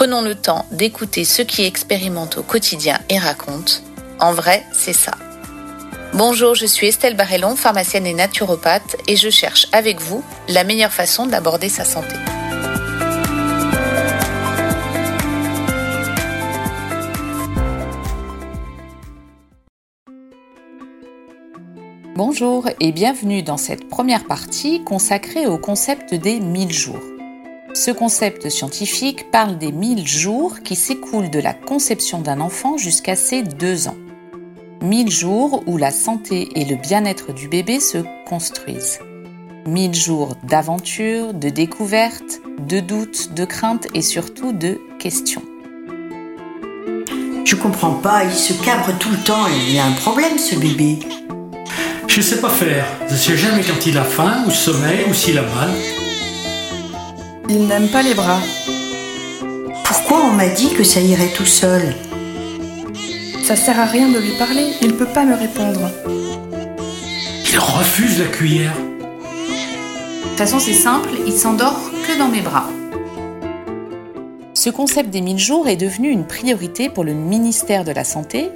Prenons le temps d'écouter ceux qui expérimentent au quotidien et racontent. En vrai, c'est ça. Bonjour, je suis Estelle Barrellon, pharmacienne et naturopathe, et je cherche avec vous la meilleure façon d'aborder sa santé. Bonjour et bienvenue dans cette première partie consacrée au concept des 1000 jours. Ce concept scientifique parle des 1000 jours qui s'écoulent de la conception d'un enfant jusqu'à ses 2 ans. 1000 jours où la santé et le bien-être du bébé se construisent. 1000 jours d'aventure, de découverte, de doutes, de craintes et surtout de questions. Je comprends pas, il se cabre tout le temps, il y a un problème ce bébé. Je sais pas faire. Je sais jamais quand il a faim, ou sommeil, ou s'il a mal. Il n'aime pas les bras. Pourquoi on m'a dit que ça irait tout seul Ça sert à rien de lui parler, il peut pas me répondre. Il refuse la cuillère. De toute façon, c'est simple, il s'endort que dans mes bras. Ce concept des 1000 jours est devenu une priorité pour le ministère de la Santé,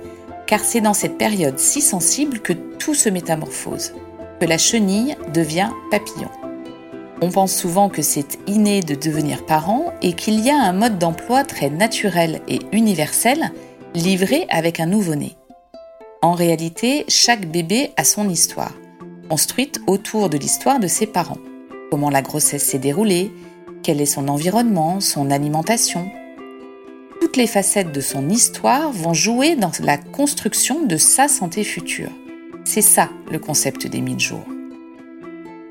car c'est dans cette période si sensible que tout se métamorphose, que la chenille devient papillon. On pense souvent que c'est inné de devenir parent et qu'il y a un mode d'emploi très naturel et universel livré avec un nouveau-né. En réalité, chaque bébé a son histoire, construite autour de l'histoire de ses parents. Comment la grossesse s'est déroulée, quel est son environnement, son alimentation. Toutes les facettes de son histoire vont jouer dans la construction de sa santé future. C'est ça le concept des 1000 jours.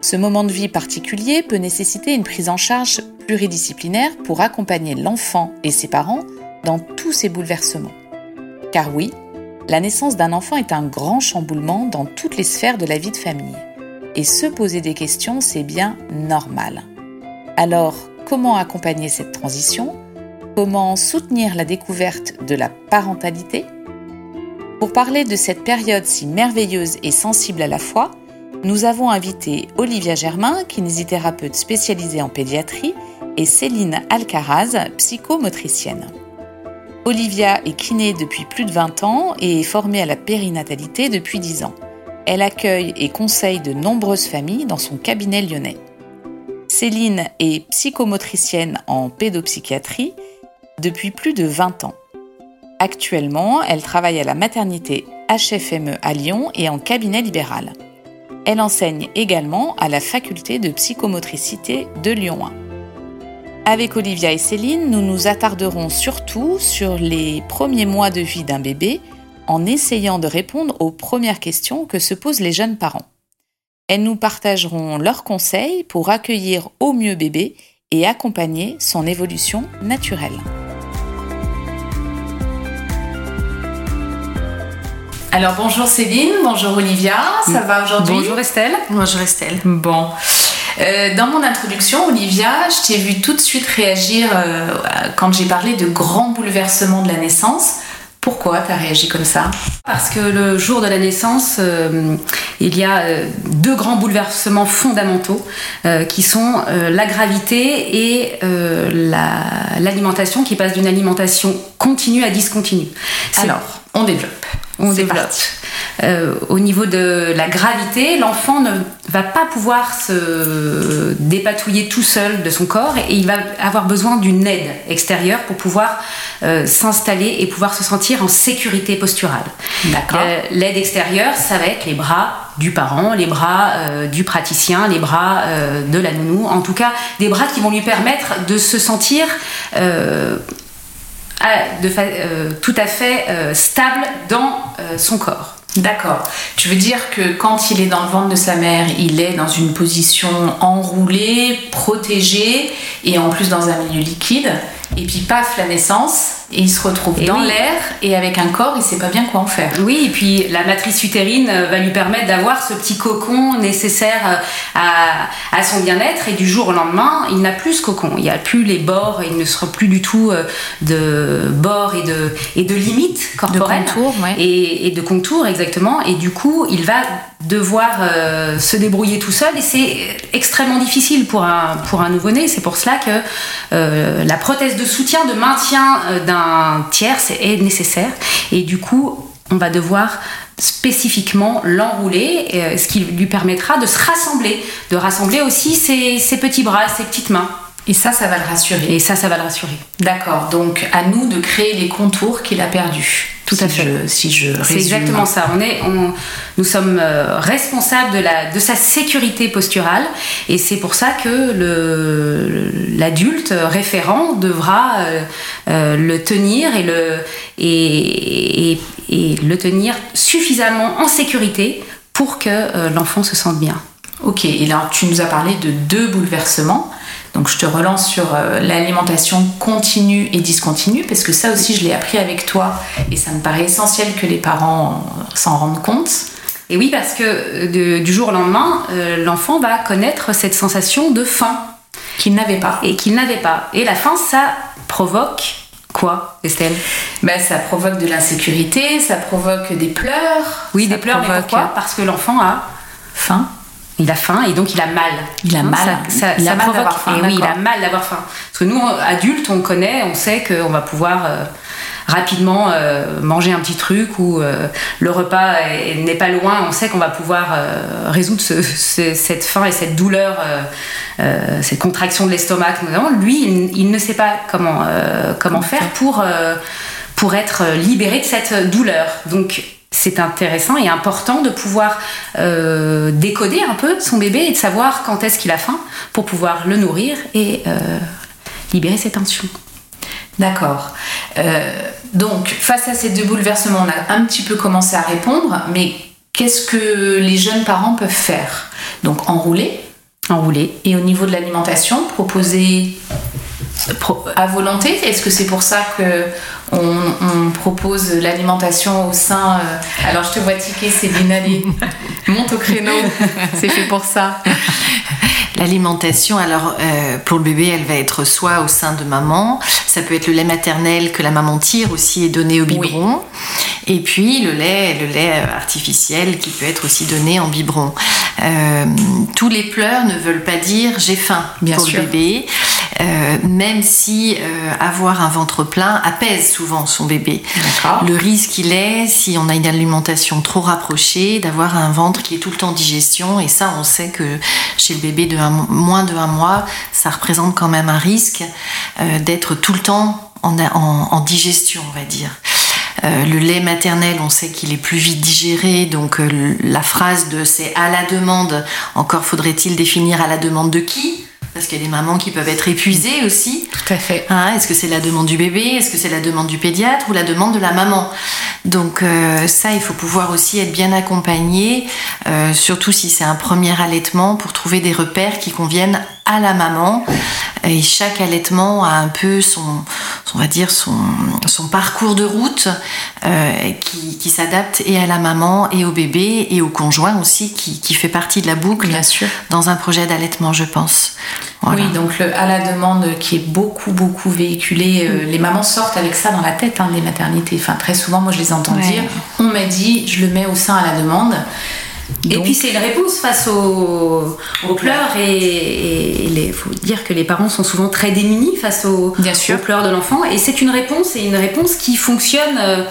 Ce moment de vie particulier peut nécessiter une prise en charge pluridisciplinaire pour accompagner l'enfant et ses parents dans tous ces bouleversements. Car oui, la naissance d'un enfant est un grand chamboulement dans toutes les sphères de la vie de famille. Et se poser des questions, c'est bien normal. Alors, comment accompagner cette transition? Comment soutenir la découverte de la parentalité? Pour parler de cette période si merveilleuse et sensible à la fois, nous avons invité Olivia Germain, kinésithérapeute spécialisée en pédiatrie, et Céline Alcaraz, psychomotricienne. Olivia est kiné depuis plus de 20 ans et est formée à la périnatalité depuis 10 ans. Elle accueille et conseille de nombreuses familles dans son cabinet lyonnais. Céline est psychomotricienne en pédopsychiatrie depuis plus de 20 ans. Actuellement, elle travaille à la maternité HFME à Lyon et en cabinet libéral. Elle enseigne également à la faculté de psychomotricité de Lyon 1. Avec Olivia et Céline, nous nous attarderons surtout sur les premiers mois de vie d'un bébé en essayant de répondre aux premières questions que se posent les jeunes parents. Elles nous partageront leurs conseils pour accueillir au mieux bébé et accompagner son évolution naturelle. Alors bonjour Céline, bonjour Olivia, ça va aujourd'hui Bonjour Estelle. Bonjour Estelle. Bon. Euh, dans mon introduction, Olivia, je t'ai vu tout de suite réagir euh, quand j'ai parlé de grands bouleversements de la naissance. Pourquoi tu as réagi comme ça? Parce que le jour de la naissance, euh, il y a euh, deux grands bouleversements fondamentaux euh, qui sont euh, la gravité et euh, la- l'alimentation qui passe d'une alimentation continue à discontinue. Alors, on développe. on développe. Euh, au niveau de la gravité, l'enfant ne va pas pouvoir se dépatouiller tout seul de son corps et il va avoir besoin d'une aide extérieure pour pouvoir euh, s'installer et pouvoir se sentir en sécurité posturale. D'accord. Euh, L'aide extérieure, ça va être les bras du parent, les bras du praticien, les bras de la nounou, en tout cas des bras qui vont lui permettre de se sentir euh, tout à fait euh, stable dans euh, son corps. D'accord. Tu veux dire que quand il est dans le ventre de sa mère, il est dans une position enroulée, protégée et en plus dans un milieu liquide. Et puis paf, la naissance, et il se retrouve Et dans oui. l'air et avec un corps, il sait pas bien quoi en faire. Oui, et puis la matrice utérine euh, va lui permettre d'avoir ce petit cocon nécessaire euh, à, à son bien-être et du jour au lendemain, il n'a plus ce cocon. Il n'y a plus les bords, il ne sera plus du tout euh, de bords et de, et de limites corporelles. contours, ouais. et, et de contours, exactement. Et du coup, il va devoir euh, se débrouiller tout seul et c'est extrêmement difficile pour un, nouveau-né. C'est pour cela que euh, la prothèse de soutien, de maintien euh, d'un tiers est nécessaire. Et du coup, on va devoir spécifiquement l'enrouler, ce qui lui permettra de se rassembler, de rassembler aussi ses petits bras, ses petites mains. Et ça, ça va le rassurer. Et ça, ça va le rassurer. D'accord. Donc à nous de créer les contours qu'il a perdus. Tout à fait. je- si je C'est exactement ça. On est, on- nous sommes euh, responsables de, la, de sa sécurité posturale et c'est pour ça que l'adulte référent devra euh, euh, le tenir et le, et, et- et le tenir suffisamment en sécurité pour que l'enfant se sente bien. Ok, et alors tu nous as parlé de deux bouleversements. Donc je te relance sur euh, l'alimentation continue et discontinue, parce que ça aussi je l'ai appris avec toi, et ça me paraît essentiel que les parents s'en rendent compte. Et oui, parce que euh, de- du jour au lendemain, euh, l'enfant va connaître cette sensation de faim. Qu'ils n'avaient pas. et qu'il n'avait pas. Et la faim, ça provoque quoi, Estelle? Ben, ça provoque de l'insécurité, ça provoque des pleurs. Oui, des pleurs, mais pourquoi? Parce que l'enfant a faim. Il a faim et donc il a mal. Il a Hein, mal. Ça, ça- Il a mal d'avoir faim, et oui, il a mal d'avoir faim. Parce que nous, adultes, on connaît, on sait qu'on va pouvoir euh, rapidement euh, manger un petit truc ou euh, le repas est- n'est pas loin. On sait qu'on va pouvoir résoudre ce- ce- cette faim et cette douleur, cette contraction de l'estomac. Lui, il, il ne sait pas comment, comment faire pour, pour être libéré de cette douleur. Donc, c'est intéressant et important de pouvoir euh, décoder un peu son bébé et de savoir quand est-ce qu'il a faim pour pouvoir le nourrir et euh, libérer ses tensions. D'accord. Euh, donc, face à ces deux bouleversements, on a un petit peu commencé à répondre, mais qu'est-ce que les jeunes parents peuvent faire? Donc, enrouler. Enrouler. Et au niveau de l'alimentation, proposer pro- à volonté Est-ce que c'est pour ça que on, on propose l'alimentation au sein euh, Alors, je te vois tiquer, Céline, allez, monte au créneau. c'est fait pour ça. L'alimentation, alors euh, pour le bébé, elle va être soit au sein de maman, ça peut être le lait maternel que la maman tire aussi et donné au biberon, et puis le lait, le lait artificiel qui peut être aussi donné en biberon. Euh, tous les pleurs ne veulent pas dire j'ai faim Bien pour sûr. le bébé, euh, même si euh, avoir un ventre plein apaise souvent son bébé. Le risque, il est, si on a une alimentation trop rapprochée, d'avoir un ventre qui est tout le temps en digestion. Et ça, on sait que chez le bébé de moins de un mois, ça représente quand même un risque euh, d'être tout le temps en digestion, on va dire. Euh, le lait maternel, on sait qu'il est plus vite digéré, donc euh, la phrase de c'est à la demande, encore faudrait-il définir à la demande de qui? Parce qu'il y a des mamans qui peuvent être épuisées aussi. Tout à fait. Hein, Est-ce que c'est la demande du bébé? Est-ce que c'est la demande du pédiatre ou la demande de la maman? Donc euh, ça, il faut pouvoir aussi être bien accompagné, euh, surtout si c'est un premier allaitement, pour trouver des repères qui conviennent à la maman. Et chaque allaitement a un peu son, on va dire son, son parcours de route euh, qui, qui s'adapte et à la maman et au bébé et au conjoint aussi qui, qui fait partie de la boucle Bien sûr. dans un projet d'allaitement, je pense. Voilà. Oui, donc le à la demande qui est beaucoup, beaucoup véhiculé. euh, les mamans sortent avec ça dans la tête, hein, les maternités. Enfin, très souvent, moi, je les entends Ouais. dire on m'a dit, je le mets au sein à la demande. Et puis c'est une réponse face aux, aux pleurs et il faut dire que les parents sont souvent très démunis face aux, Bien sûr. aux pleurs de l'enfant et c'est une réponse et une réponse qui fonctionne euh,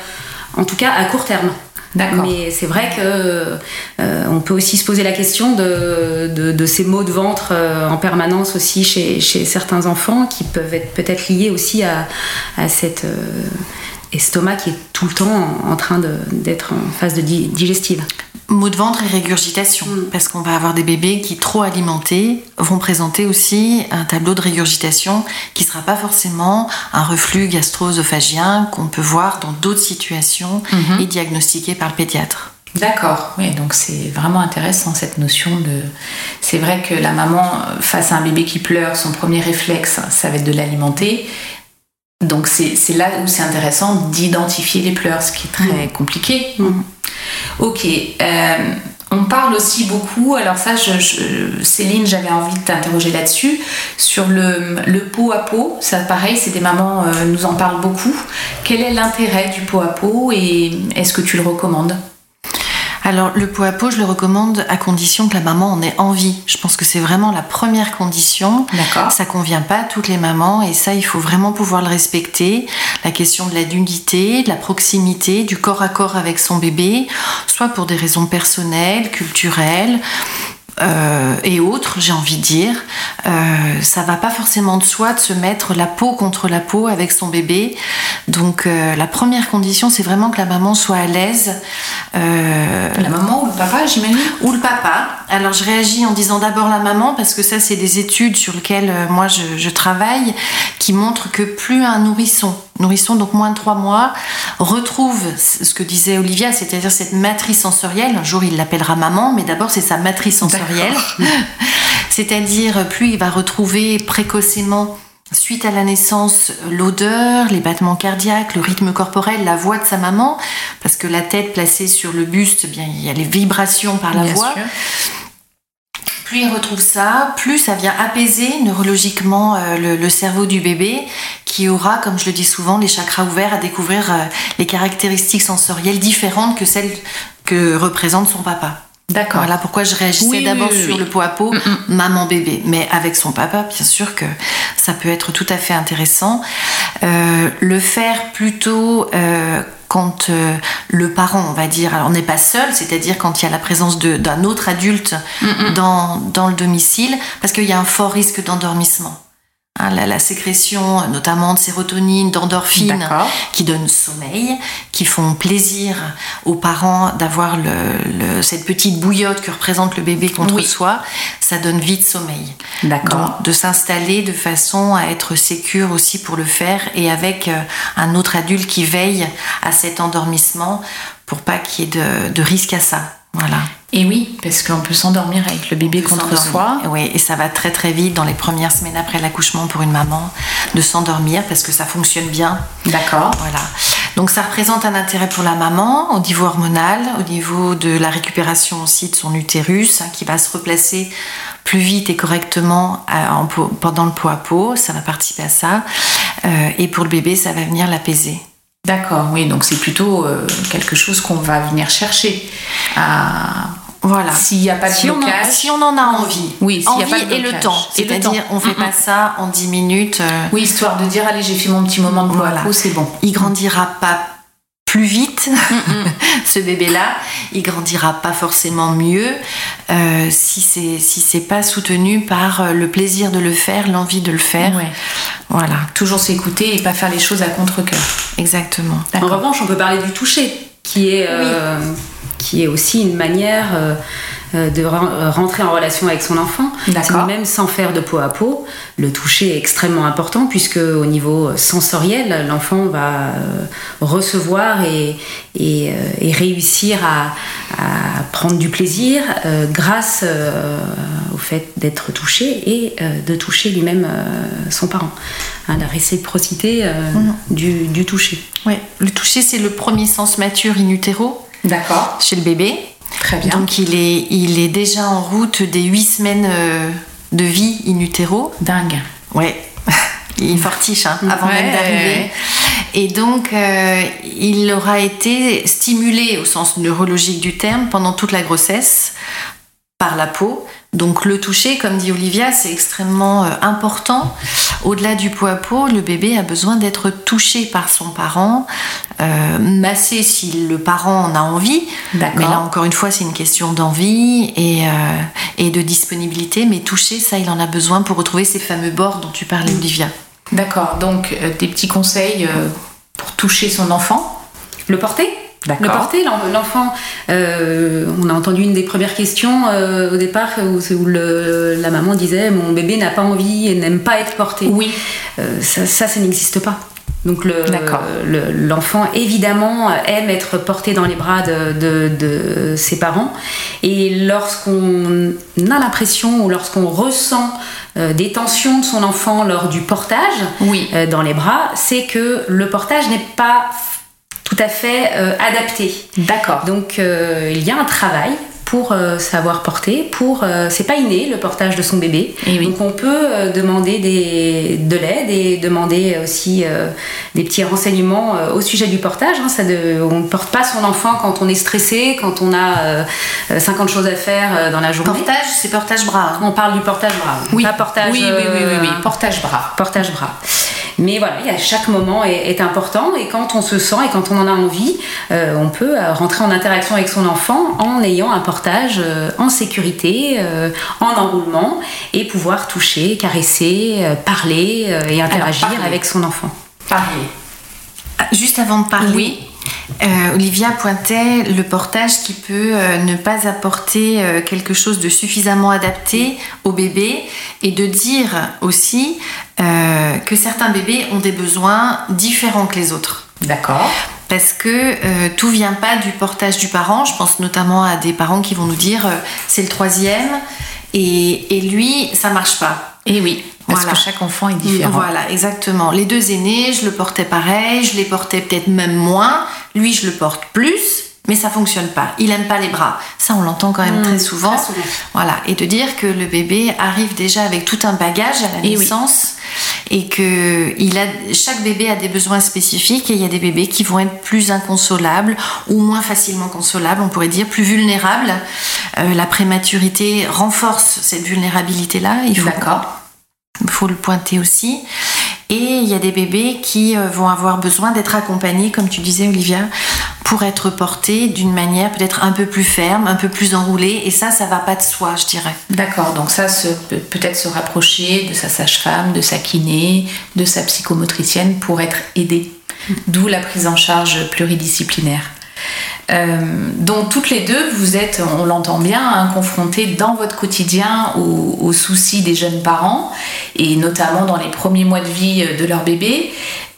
en tout cas à court terme. Mais c'est vrai que euh, on peut aussi se poser la question de, de, de ces maux de ventre euh, en permanence aussi chez, chez certains enfants qui peuvent être peut-être liés aussi à, à cet euh, estomac qui est tout le temps en, en train d'être en phase de digestive. Maux de ventre et régurgitation, Mm. parce qu'on va avoir des bébés qui, trop alimentés, vont présenter aussi un tableau de régurgitation qui ne sera pas forcément un reflux gastro-œsophagien qu'on peut voir dans d'autres situations Mhm. et diagnostiqué par le pédiatre. D'accord, oui, donc c'est vraiment intéressant cette notion de. C'est vrai que la maman, face à un bébé qui pleure, son premier réflexe, ça va être de l'alimenter. Donc c'est là où c'est intéressant d'identifier les pleurs, ce qui est très compliqué. Ok. euh, on parle aussi beaucoup, alors ça, je, je- Céline, j'avais envie de t'interroger là-dessus, sur le, le pot à pot. Ça, pareil, c'est des mamans euh, nous en parlent beaucoup. Quel est l'intérêt du pot à pot et est-ce que tu le recommandes? Alors, le pot à pot, je le recommande à condition que la maman en ait envie. Je pense que c'est vraiment la première condition. D'accord. Ça convient pas à toutes les mamans et ça, il faut vraiment pouvoir le respecter. La question de la nudité, de la proximité, du corps à corps avec son bébé, soit pour des raisons personnelles, culturelles. Euh, et autres, j'ai envie de dire, euh, ça va pas forcément de soi de se mettre la peau contre la peau avec son bébé. Donc euh, la première condition, c'est vraiment que la maman soit à l'aise. La maman ou le papa, j'imagine? ou le papa. Alors je réagis en disant d'abord la maman parce que ça c'est des études sur lesquelles moi je, je travaille qui montrent que plus un nourrisson, nourrisson donc moins de 3 mois, retrouve ce que disait Olivia, c'est-à-dire cette matrice sensorielle, un jour il l'appellera maman, mais d'abord c'est sa matrice sensorielle, c'est-à-dire plus il va retrouver précocement Suite à la naissance, l'odeur, les battements cardiaques, le rythme corporel, la voix de sa maman, parce que la tête placée sur le buste, eh bien il y a les vibrations par la Bien voix. sûr. Plus il retrouve ça, plus ça vient apaiser neurologiquement euh, le, le cerveau du bébé, qui aura, comme je le dis souvent, les chakras ouverts à découvrir euh, les caractéristiques sensorielles différentes que celles que représente son papa. D'accord. Voilà pourquoi je réagissais Oui, d'abord oui, sur oui. le pot à pot, maman-bébé. Mais avec son papa, bien sûr que ça peut être tout à fait intéressant. Euh, le faire plutôt quand euh, le parent, on va dire, alors on n'est pas seul, c'est-à-dire quand il y a la présence d'un autre adulte dans, dans le domicile, parce qu'il y a un fort risque d'endormissement. Hein, la, la sécrétion notamment de sérotonine, d'endorphine, qui donnent sommeil, qui font plaisir aux parents d'avoir cette petite bouillotte que représente le bébé contre Oui. soi, ça donne vite sommeil. D'accord. Donc de s'installer de façon à être sécure aussi pour le faire et avec euh, un autre adulte qui veille à cet endormissement pour pas qu'il y ait de, de risque à ça. Voilà. Et oui, parce qu'on peut s'endormir avec le bébé contre soi. Oui, et ça va très très vite dans les premières semaines après l'accouchement pour une maman de s'endormir parce que ça fonctionne bien. D'accord. Voilà. Donc ça représente un intérêt pour la maman au niveau hormonal, au niveau de la récupération aussi de son utérus hein, qui va se replacer plus vite et correctement euh, pendant le pot à pot. Ça va participer à ça. Euh, et pour le bébé, ça va venir l'apaiser. D'accord, oui, donc c'est plutôt euh, quelque chose qu'on va venir chercher. à- Voilà. S'il n'y a pas de Si on, en, si on en a envie. Oui, s'il a envie pas de et le temps. C'est-à-dire, on fait Mm, pas ça en 10 minutes. euh, Oui, histoire de dire, allez, j'ai fait mon petit moment de Voilà. c'est bon. Il grandira pas plus vite, ce bébé-là. Il grandira pas forcément mieux euh, si c'est si c'est pas soutenu par euh, le plaisir de le faire, l'envie de le faire. Ouais. Voilà, Toujours s'écouter et pas faire les choses à contre-cœur. exactement. En revanche, on peut parler du toucher, qui est, euh, qui est aussi une manière euh, de ren- euh, rentrer en relation avec son enfant. Même sans faire de peau à peau, le toucher est extrêmement important puisque au niveau sensoriel, l'enfant va euh, recevoir et, et, euh, et réussir à, à prendre du plaisir euh, grâce euh, au fait d'être touché et euh, de toucher lui-même euh, son parent. Hein, la réciprocité euh, du, du toucher. Ouais. Le toucher, c'est le premier sens mature in utero D'accord. chez le bébé. Très bien. Donc il est, il est déjà en route des 8 semaines euh, de vie in utero. Dingue. Ouais, il fortiche hein, avant Ouais, même d'arriver. Et donc, euh, il aura été stimulé au sens neurologique du terme pendant toute la grossesse par la peau. Donc le toucher, comme dit Olivia, c'est extrêmement euh, important. Au-delà du pot à peau, le bébé a besoin d'être touché par son parent, euh, massé si le parent en a envie. D'accord. Mais là, encore une fois, c'est une question d'envie et, euh, et de disponibilité. Mais toucher, ça, il en a besoin pour retrouver ces fameux bords dont tu parlais, Olivia. D'accord. Donc, euh, des petits conseils pour toucher son enfant. Le porter? Le porter, l'en- l'enfant. euh, on a entendu une des premières questions euh, au départ où, où le- la maman disait Mon bébé n'a pas envie et n'aime pas être porté. Oui. Euh, ça, ça, ça n'existe pas. Donc le- le- l'enfant évidemment aime être porté dans les bras de, de- de ses parents et lorsqu'on a l'impression ou lorsqu'on ressent euh, des tensions de son enfant lors du portage Oui. euh, dans les bras, c'est que le portage n'est pas tout à fait euh, adapté. D'accord. Donc euh, il y a un travail pour euh, savoir porter, pour c'est pas inné le portage de son bébé. Eh oui. Donc on peut demander des, de l'aide et demander aussi des petits renseignements au sujet du portage. hein. Ça de- on ne porte pas son enfant quand on est stressé, quand on a euh, euh, 50 choses à faire dans la journée. Portage, c'est portage bras. On parle du portage bras, Oui. pas portage. oui, oui, oui, oui, oui. Portage bras. portage bras. Mais voilà, il y a- chaque moment est, est important et quand on se sent et quand on en a envie, euh, on peut euh, rentrer en interaction avec son enfant en ayant un portage euh, en sécurité, euh, en enroulement et pouvoir toucher, caresser, euh, parler euh, et interagir parler. avec son enfant. Parler. Ah, Juste avant de parler, Oui. euh, Olivia pointait le portage qui peut euh, ne pas apporter euh, quelque chose de suffisamment adapté au bébé et de dire aussi euh, que certains bébés ont des besoins différents que les autres. D'accord. Parce que euh, tout vient pas du portage du parent. Je pense notamment à des parents qui vont nous dire euh, c'est le troisième et, et lui ça marche pas. Et oui, parce Voilà. que chaque enfant est différent. Voilà, exactement. Les deux aînés, je le portais pareil, je les portais peut-être même moins. Lui, je le porte plus, mais ça fonctionne pas. Il aime pas les bras. Ça, on l'entend quand même Mmh, très souvent. très souvent. Voilà, et de dire que le bébé arrive déjà avec tout un bagage à la Et oui. naissance et que il a, chaque bébé a des besoins spécifiques et il y a des bébés qui vont être plus inconsolables ou moins facilement consolables, on pourrait dire plus vulnérables. Euh, la prématurité renforce cette vulnérabilité-là. Il faut D'accord. il faut le pointer aussi. Et il y a des bébés qui euh, vont avoir besoin d'être accompagnés, comme tu disais Olivia, pour être portés d'une manière peut-être un peu plus ferme, un peu plus enroulée. Et ça, ça va pas de soi, je dirais. D'accord, donc ça peut-être se rapprocher de sa sage-femme, de sa kiné, de sa psychomotricienne pour être aidé. D'où la prise en charge pluridisciplinaire. Euh, donc toutes les deux, vous êtes, on l'entend bien, hein, confrontées dans votre quotidien aux, soucis des jeunes parents et notamment dans les premiers mois de vie de leur bébé.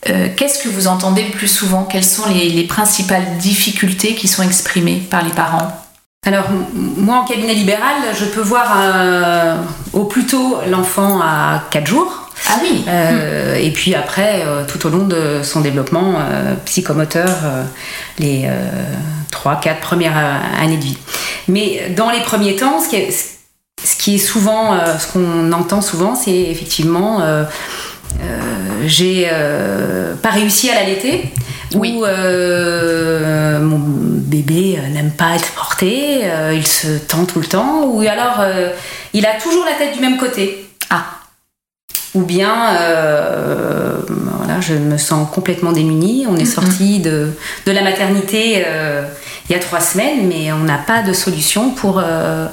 Euh, Qu'est-ce que vous entendez le plus souvent? Quelles sont les, les principales difficultés qui sont exprimées par les parents? Alors, moi, en cabinet libéral, je peux voir euh, au plus tôt l'enfant à 4 jours. Ah oui Euh, Et puis après, euh, tout au long de son développement euh, psychomoteur, les 3-4 premières années de vie. Mais dans les premiers temps, ce qui est, ce qui est souvent, ce qu'on entend souvent, c'est effectivement, j'ai pas réussi à l'allaiter. Oui. Ou euh, mon bébé n'aime pas être porté, euh, il se tend tout le temps, ou alors euh, il a toujours la tête du même côté. Ah. Ou bien, euh, voilà, je me sens complètement démunie. On est sorti de, de la maternité euh, il y a trois semaines, mais on n'a pas de solution pour, euh,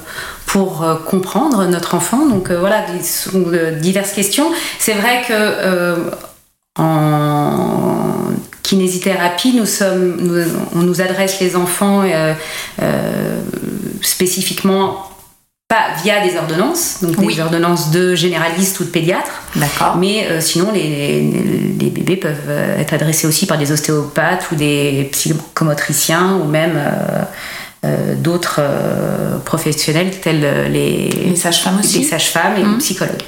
pour comprendre notre enfant. Donc voilà, diverses questions. C'est vrai que en kinésithérapie, nous sommes, nous- on nous adresse les enfants spécifiquement pas via des ordonnances, donc Oui. des ordonnances de généralistes ou de pédiatres, D'accord. mais euh, sinon les, les- les bébés peuvent euh, être adressés aussi par des ostéopathes ou des psychomotriciens ou même euh, euh, d'autres euh, professionnels tels euh, les, Les sages-femmes aussi les sages-femmes et les psychologues.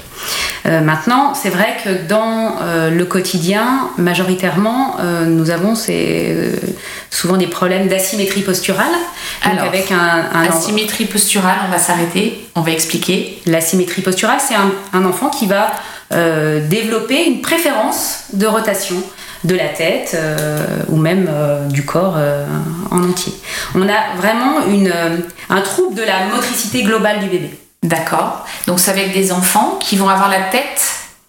Euh, maintenant, c'est vrai que dans le quotidien, majoritairement, nous avons ces, souvent des problèmes d'asymétrie posturale. Donc Alors, avec un, un Asymétrie posturale, on va s'arrêter, on va expliquer. L'asymétrie posturale, c'est un, un enfant qui va développer une préférence de rotation de la tête euh, ou même euh, du corps euh, en entier. On a vraiment une, euh, un trouble de la motricité globale du bébé. D'accord. Donc c'est avec des enfants qui vont avoir la tête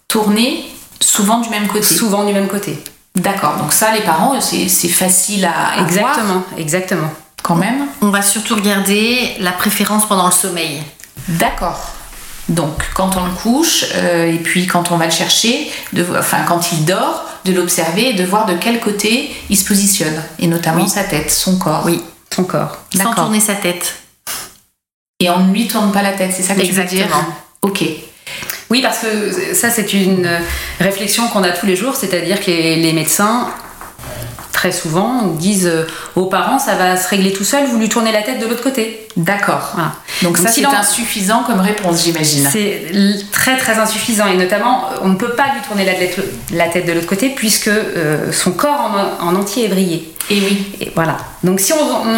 tournée souvent du même côté. Souvent du même côté. D'accord. Donc ça, les parents, c'est facile à, à voir Exactement, exactement. quand même. On va surtout regarder la préférence pendant le sommeil. D'accord. Donc quand on le couche euh, et puis quand on va le chercher, de, enfin quand il dort, de l'observer et de voir de quel côté il se positionne. Et notamment Oui. sa tête, son corps. Oui. Son corps. Sans tourner sa tête. Et on ne lui tourne pas la tête, c'est ça que tu veux dire Exactement. Ok. Oui, parce que ça, c'est une réflexion qu'on a tous les jours, c'est-à-dire que les médecins très souvent disent euh, aux parents ça va se régler tout seul, vous lui tournez la tête de l'autre côté. D'accord. Voilà. Donc, ça, c'est insuffisant comme réponse, j'imagine. C'est très très insuffisant et notamment on ne peut pas lui tourner la tête, la tête de l'autre côté puisque euh, son corps en, en entier est vrillé. Et oui. Et voilà. Donc si on, on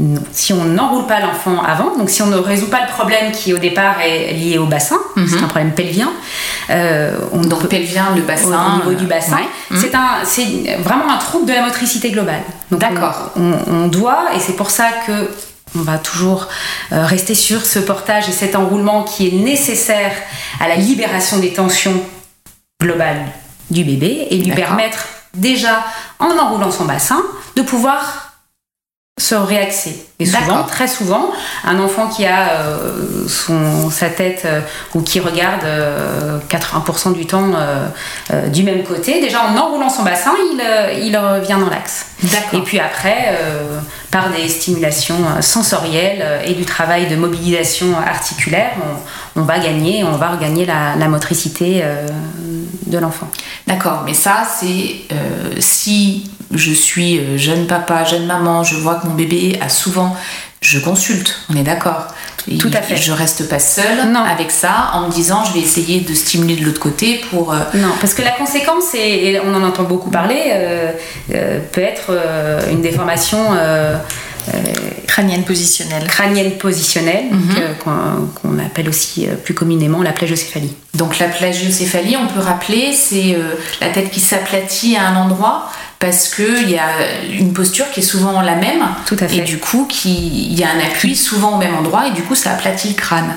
non, si on n'enroule pas l'enfant avant, donc si on ne résout pas le problème qui au départ est lié au bassin, c'est un problème pelvien. euh, on Donc, peut- pelvien, le bassin. au niveau du bassin. ouais. C'est un, c'est vraiment un trouble de la motricité globale. D'accord. On, on- doit, et c'est pour ça que on va toujours euh, rester sur ce portage et cet enroulement qui est nécessaire à la libération des tensions globales du bébé et lui permettre déjà, en enroulant son bassin, de pouvoir se réaxer. Et souvent, très souvent, un enfant qui a euh, son, sa tête euh, ou qui regarde euh, 80% du temps euh, euh, du même côté, déjà en enroulant son bassin, il, euh, il revient dans l'axe. Et puis après, euh, par des stimulations euh, sensorielles euh, et du travail de mobilisation articulaire, on, on va gagner, on va regagner la, la motricité euh, de l'enfant. D'accord, mais ça, c'est euh, si je suis euh, jeune papa, jeune maman, je vois que mon bébé a souvent. Je consulte, on est d'accord. Tout à fait. Je reste pas seule Non. avec ça en me disant je vais essayer de stimuler de l'autre côté pour. euh, Non, parce que la conséquence, et, on en entend beaucoup parler, euh, peut être une déformation Crânienne positionnelle. crânienne positionnelle, qu'on qu'on appelle aussi euh, plus communément la plagiocéphalie. Donc la plagiocéphalie, on peut rappeler, c'est euh, la tête qui s'aplatit à un endroit parce qu'il y a une posture qui est souvent la même. Tout à fait. Et du coup, il y a un appui souvent au même endroit et du coup, ça aplatit le crâne.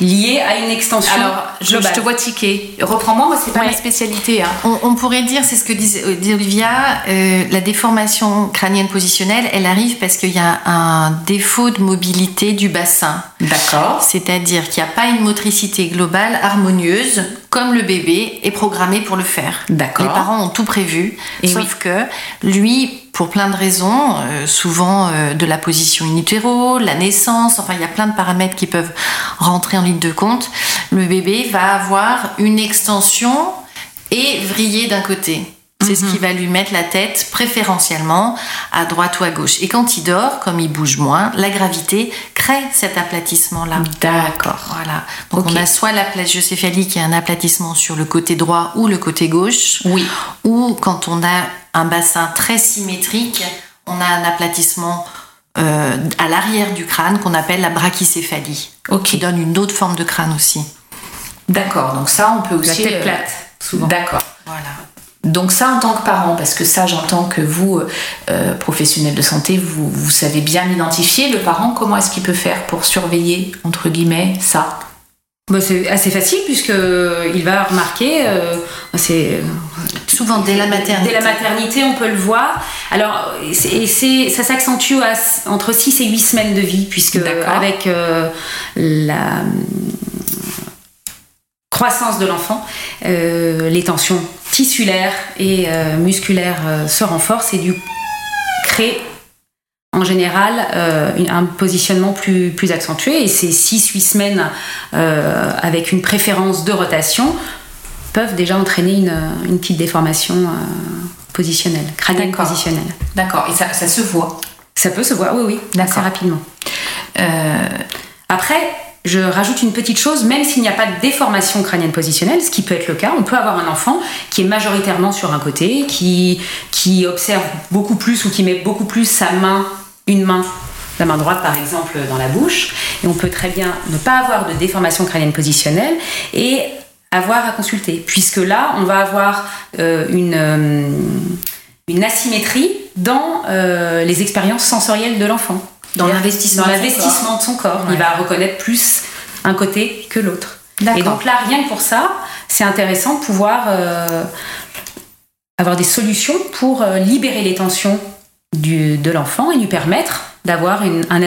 Liée à une extension Alors, je, te vois tiquer. Reprends-moi, moi, c'est pas Ouais. ma spécialité. hein. On, on pourrait dire, c'est ce que disait euh, dit Olivia, euh, la déformation crânienne positionnelle, elle arrive parce qu'il y a un défaut de mobilité du bassin. D'accord. C'est-à-dire qu'il n'y a pas une motricité globale harmonieuse, comme le bébé est programmé pour le faire. D'accord. Les parents ont tout prévu, Et sauf oui. que lui, pour plein de raisons, euh, souvent euh, de la position in utero, la naissance, enfin il y a plein de paramètres qui peuvent rentrer en ligne de compte, le bébé va avoir une extension et vriller d'un côté. C'est ce qui va lui mettre la tête préférentiellement à droite ou à gauche. Et quand il dort, comme il bouge moins, la gravité crée cet aplatissement-là. D'accord. Voilà. Donc on a soit la plagiocéphalie qui est un aplatissement sur le côté droit ou le côté gauche, Oui. ou quand on a un bassin très symétrique, on a un aplatissement euh, à l'arrière du crâne qu'on appelle la brachycéphalie, Ok. qui donne une autre forme de crâne aussi. D'accord. Donc ça, on peut La aussi. tête euh, plate, souvent. D'accord. Voilà. Donc ça, en tant que parent, parce que ça, j'entends que vous, euh, professionnels de santé, vous, vous savez bien identifier le parent. Comment est-ce qu'il peut faire pour surveiller entre guillemets ça? Bah, c'est assez facile puisque il va remarquer, euh, c'est Souvent dès la maternité. Dès la maternité, on peut le voir. Alors, et c'est- ça s'accentue à- entre 6 et 8 semaines de vie, puisque avec euh, la croissance de l'enfant, euh, les tensions tissulaires et euh, musculaires euh, se renforcent et du créent en général un positionnement plus, plus accentué. Et ces 6-8 semaines avec une préférence de rotation peuvent déjà entraîner une, une petite déformation positionnelle, crânienne positionnelle. D'accord. Et ça, ça se voit. Ça peut se voir, oui, oui, assez rapidement. Après, je rajoute une petite chose, même s'il n'y a pas de déformation crânienne positionnelle, ce qui peut être le cas, on peut avoir un enfant qui est majoritairement sur un côté, qui, observe beaucoup plus ou qui met beaucoup plus sa main, une main, la main droite par exemple, dans la bouche, et on peut très bien ne pas avoir de déformation crânienne positionnelle et avoir à consulter, puisque là, on va avoir euh, une, euh, une asymétrie dans euh, les expériences sensorielles de l'enfant. Dans l'investissement de son l'investissement de son corps. Il va reconnaître plus un côté que l'autre. Et donc là, rien que pour ça, c'est intéressant de pouvoir euh, avoir des solutions pour euh, libérer les tensions du- de l'enfant et lui permettre d'avoir un,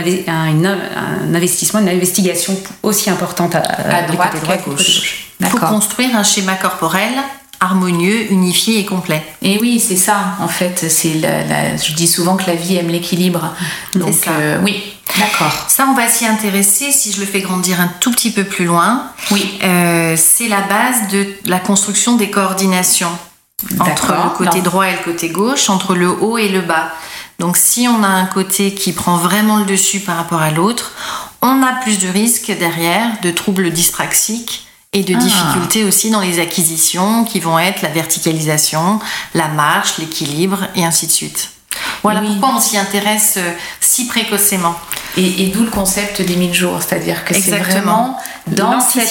investissement, une investigation aussi importante à, À droite qu'à du côté gauche. Pour D'accord. construire un schéma corporel harmonieux, unifié et complet. Et oui, c'est ça. En fait, c'est la, la- je dis souvent que la vie aime l'équilibre. Donc ça. euh, oui. D'accord. Ça, on va s'y intéresser si je le fais grandir un tout petit peu plus loin. Oui. Euh, c'est la base de la construction des coordinations entre le côté Non. droit et le côté gauche, entre le haut et le bas. Donc si on a un côté qui prend vraiment le dessus par rapport à l'autre, on a plus de risques derrière de troubles dyspraxiques et de Ah. difficultés aussi dans les acquisitions qui vont être la verticalisation, la marche, l'équilibre et ainsi de suite. Voilà Oui. pourquoi on s'y intéresse euh, si précocement. Et, et d'où le concept des 1000 jours, c'est-à-dire que c'est vraiment dans cette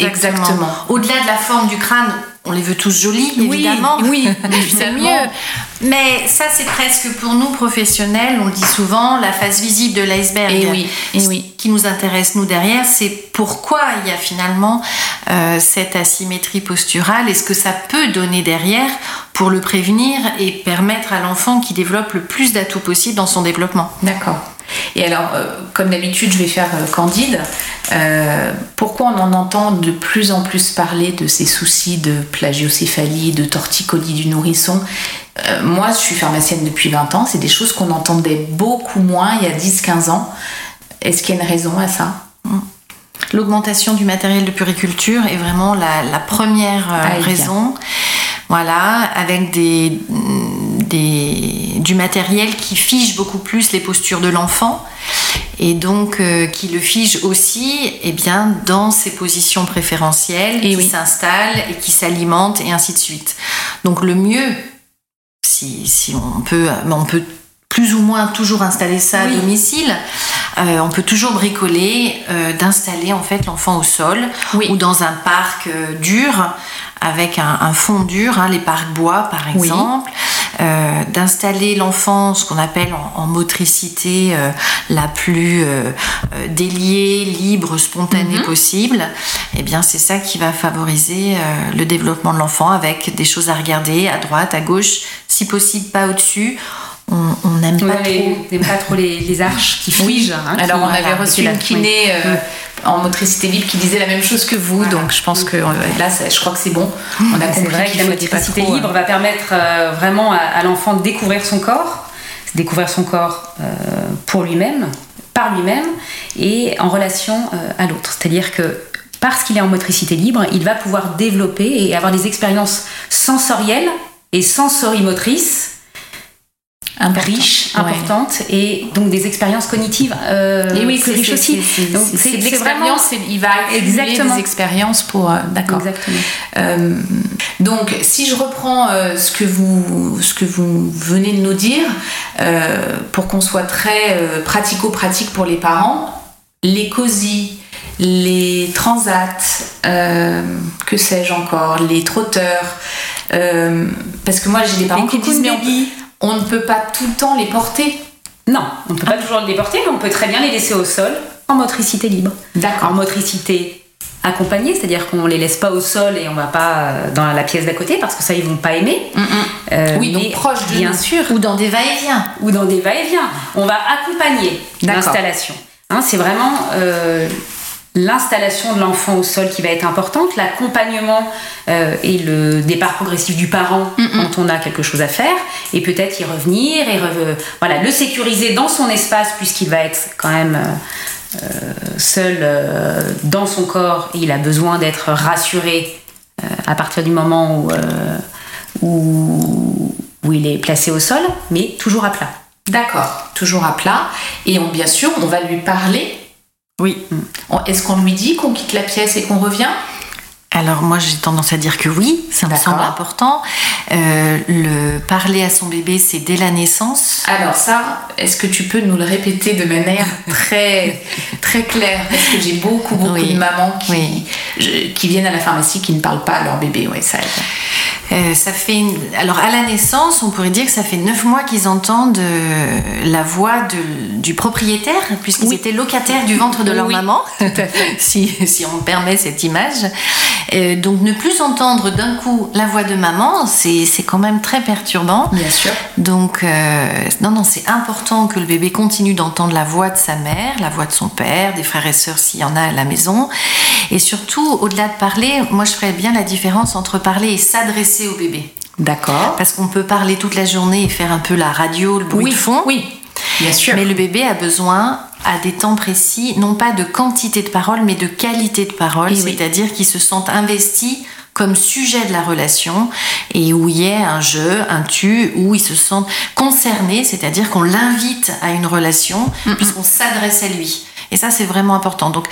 Exactement. Au-delà de la forme du crâne, on les veut tous jolis, Oui, évidemment. oui, c'est évidemment. mieux. Mais ça, c'est presque pour nous professionnels, on le dit souvent, la face visible de l'iceberg. Et oui, et Ce oui. qui nous intéresse, nous, derrière, c'est pourquoi il y a finalement euh, cette asymétrie posturale et ce que ça peut donner derrière pour le prévenir et permettre à l'enfant qui développe le plus d'atouts possible dans son développement? D'accord. Et alors, euh, comme d'habitude, je vais faire euh, Candide. Euh, pourquoi on en entend de plus en plus parler de ces soucis de plagiocéphalie, de torticolis du nourrisson? Moi, je suis pharmacienne depuis 20 ans. C'est des choses qu'on entendait beaucoup moins il y a 10-15 ans. Est-ce qu'il y a une raison à ça? L'augmentation du matériel de puriculture est vraiment la, la première Ah, raison. Voilà, avec des, des, du matériel qui fige beaucoup plus les postures de l'enfant et donc euh, qui le fige aussi eh bien, dans ses positions préférentielles, Et qui oui. s'installent et qui s'alimentent et ainsi de suite. Donc le mieux, si, si on peut, mais on peut plus ou moins toujours installer ça à domicile, euh, on peut toujours bricoler euh, d'installer en fait l'enfant au sol Oui. ou dans un parc dur avec un, un fond dur, hein, les parcs bois par exemple, euh, d'installer l'enfant, ce qu'on appelle en, en motricité euh, la plus euh, déliée, libre, spontanée Mhm. possible, et bien c'est ça qui va favoriser le développement de l'enfant avec des choses à regarder à droite, à gauche, si possible pas au-dessus. On n'aime pas pas trop les, les arches qui figent. hein, Alors, qui- on avait voilà, reçu une kiné oui. euh, en motricité libre qui disait la même chose que vous, donc je pense que euh, là, ça- je crois que c'est bon. On a C'est compris vrai que la motricité trop, euh, libre va permettre euh, vraiment à, à l'enfant de découvrir son corps, découvrir son corps euh, pour lui-même, par lui-même et en relation à l'autre. C'est-à-dire que parce qu'il est en motricité libre, il va pouvoir développer et avoir des expériences sensorielles et sensorimotrices important. riches, Ouais. importantes et donc des expériences cognitives euh, Et oui, plus riches aussi. c'est- l'expérience, il va Exactement. des expériences pour. euh, D'accord. Euh, donc, si je reprends ce, que vous, ce que vous venez de nous dire, pour qu'on soit très pratico-pratique pour les parents, les COSI, les transats, que sais-je encore, les trotteurs, parce que moi j'ai des parents Les qui me disent mais on. On ne peut pas tout le temps les porter. Non, on ne peut pas toujours le déporter, mais on peut très bien les laisser au sol en motricité libre. D'accord. En motricité accompagnée, c'est-à-dire qu'on les laisse pas au sol et on va pas euh, dans la pièce d'à côté parce que ça ils vont pas aimer. Euh, Oui, donc proche de bien sûr. Ou dans des va-et-vient. Ou dans des va-et-vient. On va accompagner l'installation. Hein, c'est vraiment euh, l'installation de l'enfant au sol qui va être importante, l'accompagnement euh, et le départ progressif du parent quand on a quelque chose à faire, et peut-être y revenir et re- voilà le sécuriser dans son espace puisqu'il va être quand même euh, euh, seul euh, dans son corps et il a besoin d'être rassuré euh, à partir du moment où, euh, où, où il est placé au sol, mais toujours à plat. D'accord, toujours à plat. Et on, bien sûr, on va lui parler. Oui. Est-ce qu'on lui dit qu'on quitte la pièce et qu'on revient? Alors moi j'ai tendance à dire que oui, ça me semble important. Euh, le parler à son bébé c'est dès la naissance. Alors ça, est-ce que tu peux nous le répéter de manière très très claire? Parce que j'ai beaucoup beaucoup Oui. de mamans qui, Oui. je- qui viennent à la pharmacie qui ne parlent pas à leur bébé. Ouais, ça aide. Euh, ça fait une- alors à la naissance on pourrait dire que ça fait neuf mois qu'ils entendent euh, la voix de- du propriétaire puisqu'ils Oui. étaient locataires du ventre de leur maman, si, si on me permet cette image. Euh, donc ne plus entendre d'un coup la voix de maman c'est quand même très perturbant. Bien sûr. Donc, euh, non, non, c'est important que le bébé continue d'entendre la voix de sa mère, la voix de son père, des frères et sœurs s'il y en a à la maison. Et surtout, au-delà de parler, moi je ferais bien la différence entre parler et s'adresser au bébé. D'accord. Parce qu'on peut parler toute la journée et faire un peu la radio, le bruit Oui, de fond. oui, bien sûr. Mais le bébé a besoin à des temps précis, non pas de quantité de parole, mais de qualité de parole, Eh oui. c'est-à-dire qu'ils se sentent investis comme sujet de la relation et où il y ait un jeu, un tu, où ils se sentent concernés, c'est-à-dire qu'on l'invite à une relation puisqu'on s'adresse à lui. Et ça, c'est vraiment important. Donc,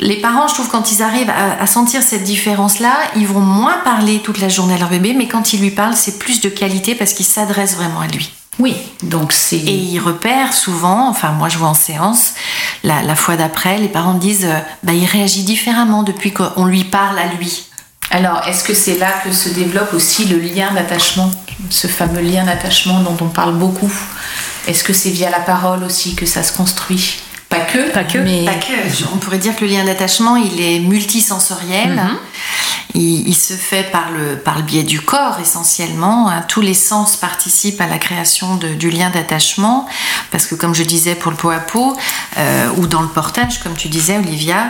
les parents, je trouve, quand ils arrivent à, à sentir cette différence-là, ils vont moins parler toute la journée à leur bébé, mais quand ils lui parlent, c'est plus de qualité parce qu'ils s'adressent vraiment à lui. Oui, donc c'est. Et ils repèrent souvent, enfin moi je vois en séance, la, la fois d'après, les parents disent, euh, bah, il réagit différemment depuis qu'on lui parle à lui. Alors, est-ce que c'est là que se développe aussi le lien d'attachement, ce fameux lien d'attachement dont on parle beaucoup? Est-ce que c'est via la parole aussi que ça se construit? Pas que, Pas que, mais Pas que, on pourrait dire que le lien d'attachement, il est multisensoriel. Mhm. Il, il se fait par le, par le biais du corps essentiellement. hein. Tous les sens participent à la création de- du lien d'attachement. Parce que comme je disais pour le pot à pot, euh, ou dans le portage, comme tu disais Olivia,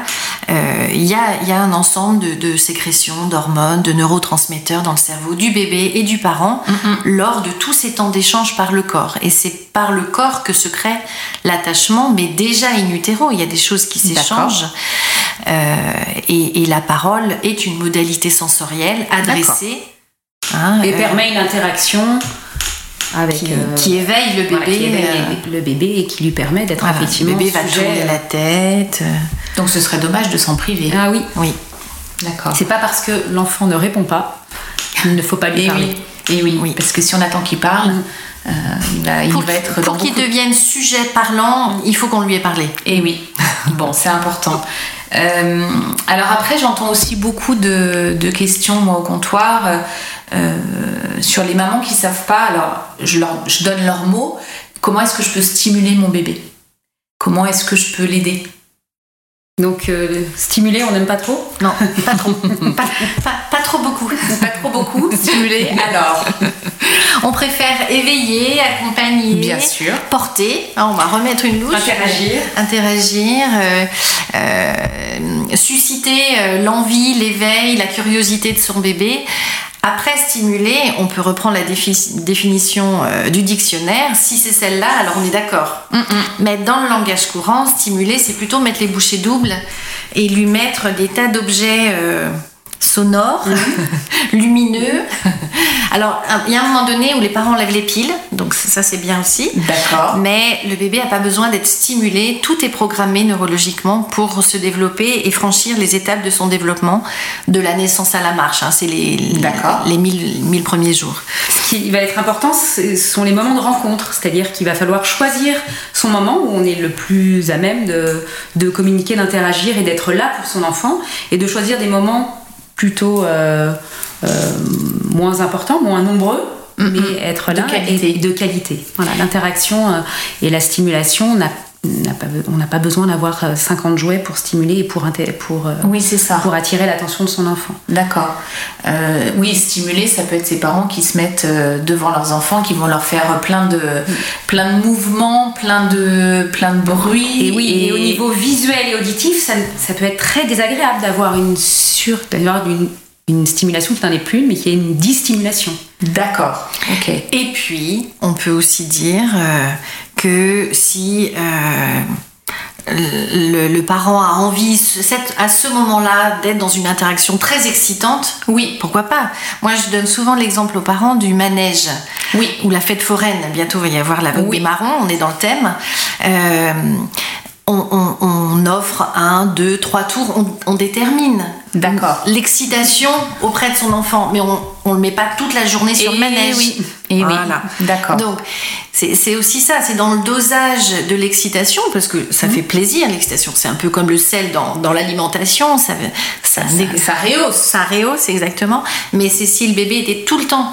euh, il y, a, il y a un ensemble de, de sécrétions, d'hormones, de neurotransmetteurs dans le cerveau du bébé et du parent lors de tous ces temps d'échange par le corps. Et c'est par le corps que se crée l'attachement, mais déjà in utero, il y a des choses qui s'échangent. Euh, et, et la parole est une modalité sensorielle adressée hein, Et euh, permet une interaction avec. qui, euh, qui éveille le bébé. voilà, qui éveille le bébé et qui lui permet d'être voilà, le effectivement. bébé va tourner la tête. donc ce serait dommage de s'en priver. Ah oui, oui. D'accord. c'est pas parce que l'enfant ne répond pas qu'il ne faut pas lui Et parler. oui, et oui, Oui. parce que si on attend qu'il parle, euh, il Pour, va être pour qu'il beaucoup- devienne sujet parlant, il faut qu'on lui ait parlé. Et oui, bon, c'est important. Euh, alors après, j'entends aussi beaucoup de, de questions, moi, au comptoir, euh, euh, sur les mamans qui savent pas. Alors, je, leur, je donne leurs mots. Comment est-ce que je peux stimuler mon bébé? Comment est-ce que je peux l'aider? Donc euh, stimuler, on n'aime pas trop. Non, pas trop. pas, pas- pas trop beaucoup. Pas trop beaucoup stimuler. Alors, On préfère éveiller, accompagner, Bien sûr. porter. Ah, on va remettre une louche. Interagir. Interagir, euh, euh, susciter l'envie, l'éveil, la curiosité de son bébé. Après stimuler, on peut reprendre la défi- définition euh, du dictionnaire. Si c'est celle-là, alors on est d'accord. Mais dans le langage courant, stimuler, c'est plutôt mettre les bouchées doubles et lui mettre des tas d'objets euh, sonores, lumineux. Alors, il y a un moment donné où les parents lèvent les piles, donc ça, c'est bien aussi. d'accord. Mais le bébé n'a pas besoin d'être stimulé, tout est programmé neurologiquement pour se développer et franchir les étapes de son développement de la naissance à la marche. hein. C'est les, D'accord. les 1000, 1000 premiers jours. Ce qui va être important, ce sont les moments de rencontre. C'est-à-dire qu'il va falloir choisir son moment où on est le plus à même de, de communiquer, d'interagir et d'être là pour son enfant. Et de choisir des moments plutôt euh, euh, moins importants, moins nombreux. Mais être là De qualité. et de qualité. Voilà, l'interaction euh, et la stimulation, on n'a n'a pas, on n'a pas besoin d'avoir euh, 50 jouets pour stimuler et pour, pour, euh, Oui, c'est ça. pour attirer l'attention de son enfant. D'accord. Euh, oui, stimuler, ça peut être ces parents qui se mettent euh, devant leurs enfants, qui vont leur faire plein de, plein de mouvements, plein de, plein de bruits. Et oui, et, au niveau visuel et auditif, ça, ça peut être très désagréable d'avoir une sur, une, une stimulation qui n'en est plus mais qui est une distimulation. D'accord. Ok. Et puis, on peut aussi dire euh, que si euh, le, le parent a envie cette- à ce moment-là d'être dans une interaction très excitante, oui, pourquoi pas? Moi, je donne souvent l'exemple aux parents du manège. Oui. Ou la fête foraine. Bientôt, il va y avoir la Oui. des marrons, on est dans le thème. Euh, on, on- on offre un, deux, trois tours, on, on détermine. D'accord. L'excitation auprès de son enfant, mais on ne le met pas toute la journée sur Et le manège. oui. Et oui. Voilà. D'accord. Donc, c'est aussi ça, c'est dans le dosage de l'excitation, parce que ça Mhm. fait plaisir l'excitation. C'est un peu comme le sel dans, dans l'alimentation, ça, ça, ça rehausse. Ça rehausse, exactement. Mais c'est si le bébé était tout le temps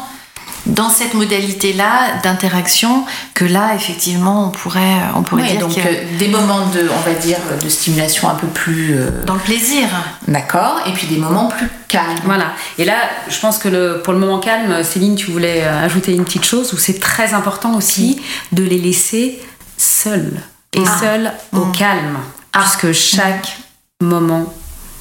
dans cette modalité-là d'interaction que là, effectivement, on pourrait, on pourrait Oui, dire donc que euh, des moments de, on va dire, de stimulation un peu plus. euh, dans le plaisir. D'accord. Et puis des moments plus calmes. Voilà. Et là, je pense que le, pour le moment calme, Céline, tu voulais euh, ajouter une petite chose où c'est très important aussi de les laisser seuls. Et Ah. seuls au Mm. calme. Puisque chaque moment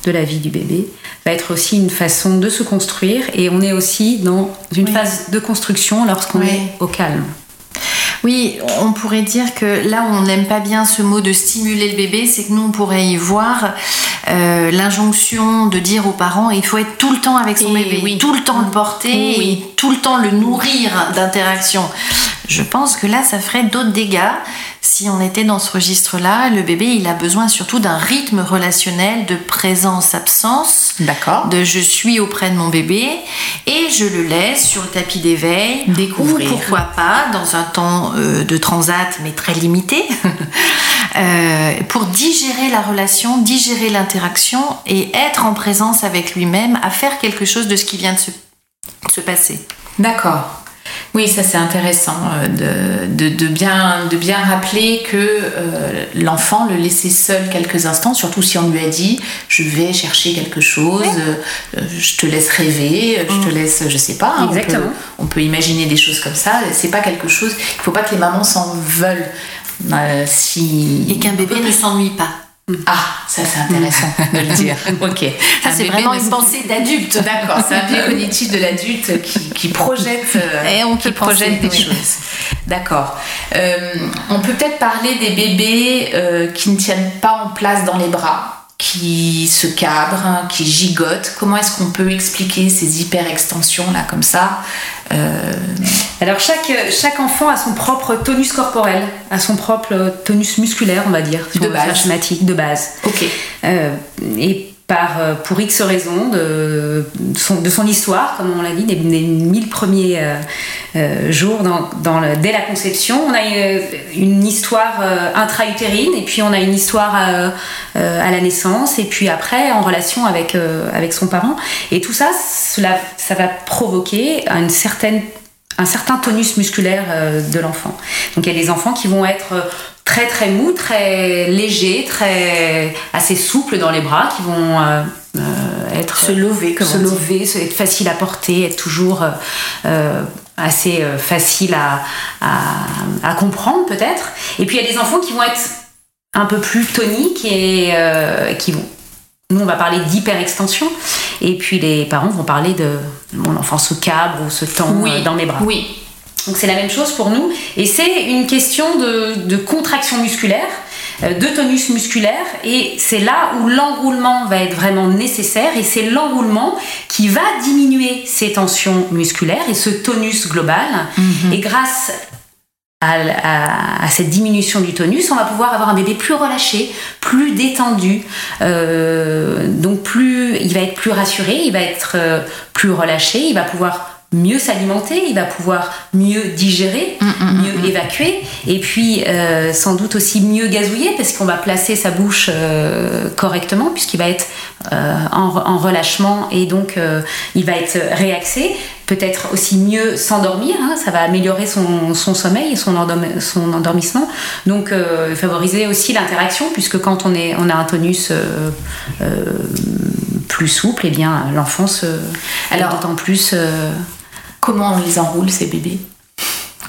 de la vie du bébé va être aussi une façon de se construire et on est aussi dans une Oui. phase de construction lorsqu'on Oui. est au calme. Oui, on pourrait dire que là où on n'aime pas bien ce mot de stimuler le bébé, c'est que nous on pourrait y voir euh, l'injonction de dire aux parents il faut être tout le temps avec son bébé, tout le temps le porter et tout le temps le nourrir d'interaction. Je pense que là ça ferait d'autres dégâts si on était dans ce registre-là, le bébé, il a besoin surtout d'un rythme relationnel de présence-absence. D'accord. De je suis auprès de mon bébé et je le laisse sur le tapis d'éveil. Découvrir. Ou pourquoi pas dans un temps euh, de transat, mais très limité, euh, pour digérer la relation, digérer l'interaction et être en présence avec lui-même, à faire quelque chose de ce qui vient de se, se passer. D'accord. Oui, ça c'est intéressant euh, de, de, bien, de bien rappeler que euh, l'enfant le laisser seul quelques instants, surtout si on lui a dit je vais chercher quelque chose, euh, je te laisse rêver, je te laisse, je sais pas. hein, Exactement. On, peut, on peut imaginer des choses comme ça. C'est pas quelque chose. Il faut pas que les mamans s'en veulent. si Et qu'un bébé ne s'ennuie pas. Ah, ça c'est intéressant de le dire. Ok. Ça, c'est vraiment ne- une pensée d'adulte. D'accord, c'est un biais cognitif de l'adulte qui, qui projette, euh, Et on qui projette des oui. choses. D'accord. Euh, on peut peut-être parler des bébés euh, qui ne tiennent pas en place dans les bras, qui se cabrent, qui gigotent. Comment est-ce qu'on peut expliquer ces hyper-extensions là comme ça Euh, Alors chaque, chaque enfant a son propre tonus corporel, a son propre tonus musculaire, on va dire, si De base. schématique de base. Ok. Euh, et par, euh, pour X raisons de son, histoire, comme on l'a dit, des, des mille premiers euh, euh, jours dès la conception, on a une, histoire intra-utérine et puis on a une histoire à la naissance et puis après en relation avec, avec son parent. Et tout ça, cela, ça va provoquer un certain tonus musculaire de l'enfant. Donc il y a des enfants qui vont être très très mous, très légers, très assez souples dans les bras, qui vont euh, euh, être Se lever, comme se lever, être facile à porter, être toujours euh, assez facile à, à, à comprendre peut-être. Et puis il y a des enfants qui vont être un peu plus toniques et euh, qui vont nous, on va parler d'hyperextension, et puis les parents vont parler de mon enfant se cabre ou se tend dans mes bras. Oui. Donc c'est la même chose pour nous, et c'est une question de, de contraction musculaire, euh, de tonus musculaire, et c'est là où l'enroulement va être vraiment nécessaire, et c'est l'enroulement qui va diminuer ces tensions musculaires et ce tonus global, et grâce à, à- à cette diminution du tonus, on va pouvoir avoir un bébé plus relâché, plus détendu, euh, donc plus, il va être plus rassuré, il va être euh, plus relâché, il va pouvoir mieux s'alimenter, il va pouvoir mieux digérer, mieux évacuer, et puis euh, sans doute aussi mieux gazouiller parce qu'on va placer sa bouche euh, correctement puisqu'il va être euh, en, en relâchement et donc il va être réaxé. Peut-être aussi mieux s'endormir, hein, ça va améliorer son, son sommeil et son, endorm- son endormissement. Donc favoriser aussi l'interaction puisque quand on, est, on a un tonus plus souple, et bien l'enfant se, Alors- d'autant plus Comment on les enroule ces bébés?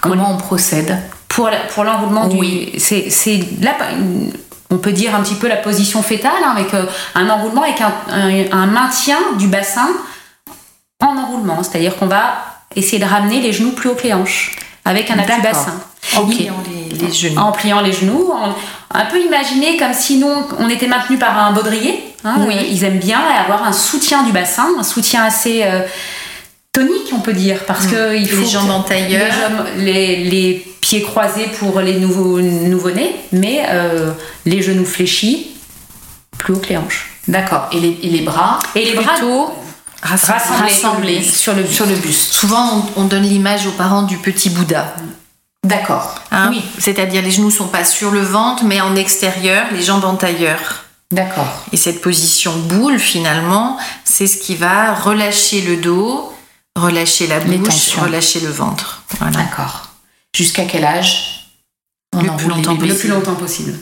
Comment on procède? Pour la- pour l'enroulement du Oui. c'est c'est là on peut dire un petit peu la position fétale hein, avec euh, un enroulement avec un, un- un maintien du bassin en enroulement c'est-à-dire qu'on va essayer de ramener les genoux plus haut que les hanches avec un appui bassin Ok. Pliant les, les genoux. en pliant les genoux en- un peu imaginer comme si nous on était maintenu par un baudrier hein, Oui. euh, ils aiment bien avoir un soutien du bassin un soutien assez euh, tonique on peut dire parce que il Les faut jambes en tailleur. les, les, pieds croisés pour les nouveaux nouveau-nés mais euh, les genoux fléchis plus haut que les hanches D'accord. Et les, et les bras et les bras rassemblés, rassemblés sur le sur le buste. Souvent, on, on donne l'image aux parents du petit Bouddha. D'accord. hein. Oui. C'est-à-dire les genoux sont pas sur le ventre, mais en extérieur, les jambes en tailleur. D'accord. Et cette position boule, finalement, c'est ce qui va relâcher le dos, relâcher la Les bouche, tensions. relâcher le ventre. Voilà. D'accord. Jusqu'à quel âge on Le plus longtemps bébés le plus longtemps possible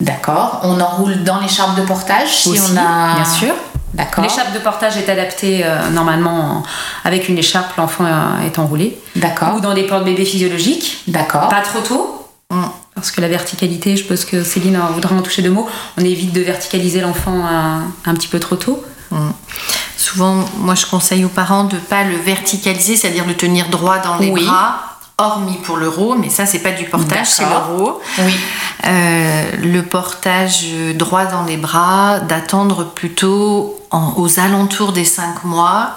D'accord. On enroule dans l'écharpe de portage si Aussi, on a. bien sûr. D'accord. L'écharpe de portage est adaptée euh, normalement en- avec une écharpe, l'enfant euh, est enroulé. D'accord. Ou dans des portes-bébés physiologiques, D'accord. pas trop tôt. Mm. Parce que la verticalité, je pense que Céline voudra en toucher deux mots, on évite de verticaliser l'enfant un, un petit peu trop tôt. Souvent, moi, je conseille aux parents de pas le verticaliser, c'est-à-dire le tenir droit dans les Oui. bras hormis pour l'euro, mais ça c'est pas du portage, c'est l'euro. Oui. Euh, le portage droit dans les bras, d'attendre plutôt en- aux alentours des 5 mois,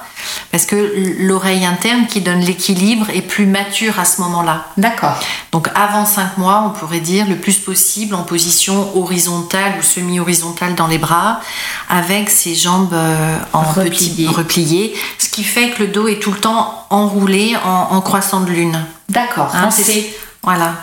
parce que l'oreille interne qui donne l'équilibre est plus mature à ce moment-là. D'accord. Donc avant 5 mois, on pourrait dire le plus possible en position horizontale ou semi-horizontale dans les bras, avec ses jambes euh, en Repliées. repliées, ce qui fait que le dos est tout le temps enroulé en, en croissant de lune. D'accord. Hein, Voilà.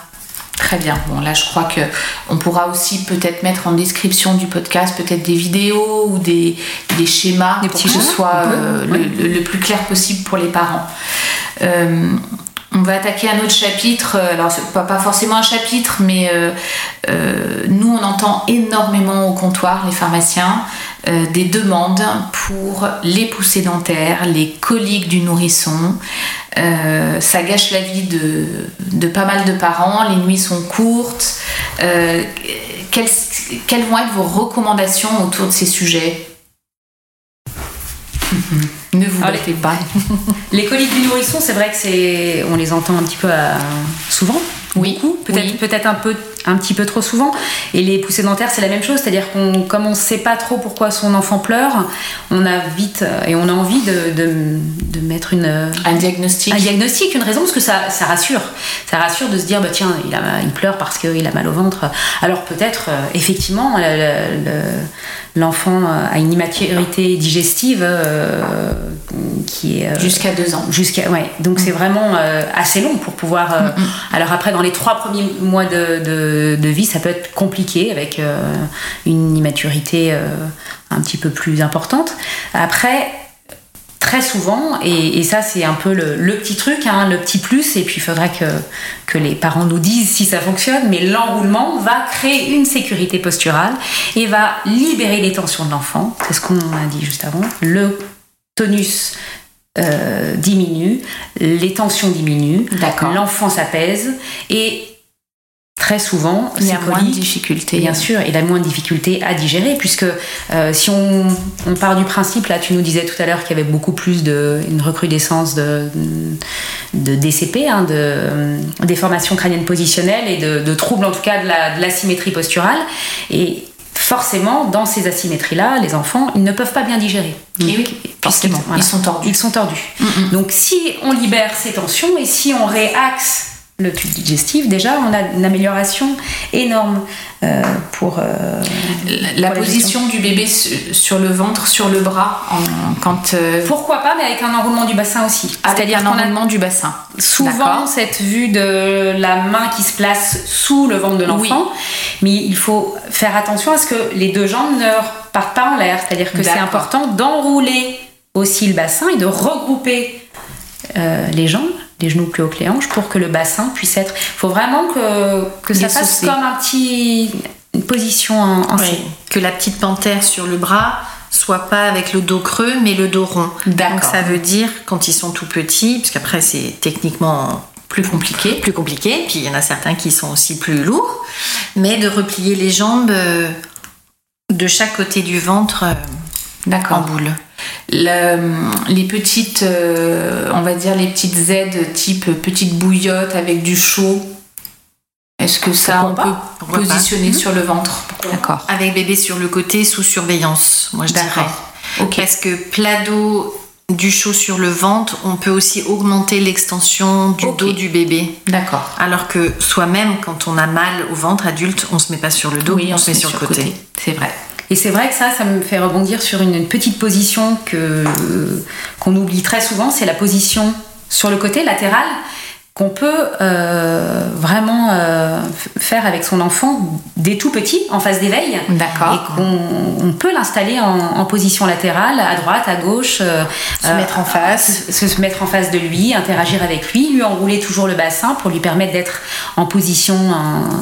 Très bien. Bon, là, je crois que on pourra aussi peut-être mettre en description du podcast peut-être des vidéos ou des, des schémas Des pour que ce soit euh, le, oui. le- le plus clair possible pour les parents. Euh, on va attaquer un autre chapitre. euh, Alors, pas, pas forcément un chapitre, mais euh, nous, on entend énormément au comptoir, les pharmaciens, euh, des demandes pour les poussées dentaires, les coliques du nourrisson. Euh, ça gâche la vie de, de pas mal de parents. Les nuits sont courtes. Euh, quelles, quelles vont être vos recommandations autour de ces sujets? Ne vous Allez. battez pas. Les coliques du nourrisson, c'est vrai que c'est, on les entend un petit peu souvent. Oui, Beaucoup, peut-être oui. peut-être un peu un petit peu trop souvent et les poussées dentaires c'est la même chose c'est-à-dire qu'on comme on sait pas trop pourquoi son enfant pleure on a vite euh, et on a envie de, de, de mettre une euh, Un diagnostic. un diagnostic, une raison, parce que ça, ça rassure. Ça rassure de se dire, bah tiens, il, a, il pleure parce qu'il a mal au ventre. Alors peut-être, euh, effectivement, le- le- le- l'enfant a une immaturité digestive euh, qui est... euh, Jusqu'à deux ans. Jusqu'à ouais. Donc c'est vraiment euh, assez long pour pouvoir. euh, Alors après, dans les trois premiers mois de, de- de vie, ça peut être compliqué avec euh, une immaturité euh, un petit peu plus importante. Après. Très souvent, et, et ça c'est un peu le, le petit truc, hein, le petit plus, et puis il faudra que, que les parents nous disent si ça fonctionne, mais l'enroulement va créer une sécurité posturale et va libérer les tensions de l'enfant, c'est ce qu'on a dit juste avant. Le tonus euh, diminue, les tensions diminuent, l'enfant s'apaise et très souvent, Il y a moins de difficultés. Bien sûr, il a moins de difficultés à digérer, puisque euh, si on, on part du principe, là tu nous disais tout à l'heure qu'il y avait beaucoup plus de une recrudescence de, de DCP, hein, de euh, déformation crânienne positionnelle et de, de troubles en tout cas de la, de l'asymétrie posturale. Et forcément, dans ces asymétries-là, les enfants, ils ne peuvent pas bien digérer. Et oui, forcément, voilà. ils sont tordus. Ils sont tordus. Donc si on libère ces tensions et si on réaxe le tube digestif, déjà on a une amélioration énorme euh, pour euh, La pour position du bébé su- sur le ventre, sur le bras, en- quand. euh, Pourquoi pas, mais avec un enroulement du bassin aussi. C'est-à-dire un a enroulement du bassin. souvent cette vue de la main qui se place sous le ventre de l'enfant, mais il faut faire attention à ce que les deux jambes ne partent pas en l'air. C'est-à-dire que c'est important d'enrouler aussi le bassin et de regrouper les jambes, les genoux plus haut que les hanches, pour que le bassin puisse être. Il faut vraiment que, que ça fasse comme un petit une position en, en Oui. C. Que la petite panthère sur le bras soit pas avec le dos creux, mais le dos rond. Donc ça veut dire, quand ils sont tout petits, parce qu'après c'est techniquement plus compliqué, plus compliqué, puis il y en a certains qui sont aussi plus lourds, mais de replier les jambes euh, de chaque côté du ventre euh, en boule. Le- les petites, euh, on va dire les petites aides type petite bouillotte avec du chaud. Est-ce que ça Pourquoi on pas peut Pourquoi pas positionner sur le ventre D'accord. Avec bébé sur le côté sous surveillance, moi je dirais. Parce que plat dos du chaud sur le ventre, on peut aussi augmenter l'extension du dos du bébé. D'accord. Alors que soi-même, quand on a mal au ventre adulte, on se met pas sur le dos, on, se met sur le côté. C'est vrai. Et c'est vrai que ça, ça me fait rebondir sur une, petite position qu'on oublie très souvent, c'est la position sur le côté latéral qu'on peut euh, vraiment euh, faire avec son enfant dès tout petit, en phase d'éveil. D'accord. Et qu'on on peut l'installer en, en position latérale, à droite, à gauche. euh, Se mettre en face. se, se mettre en face de lui, interagir avec lui, lui enrouler toujours le bassin pour lui permettre d'être en position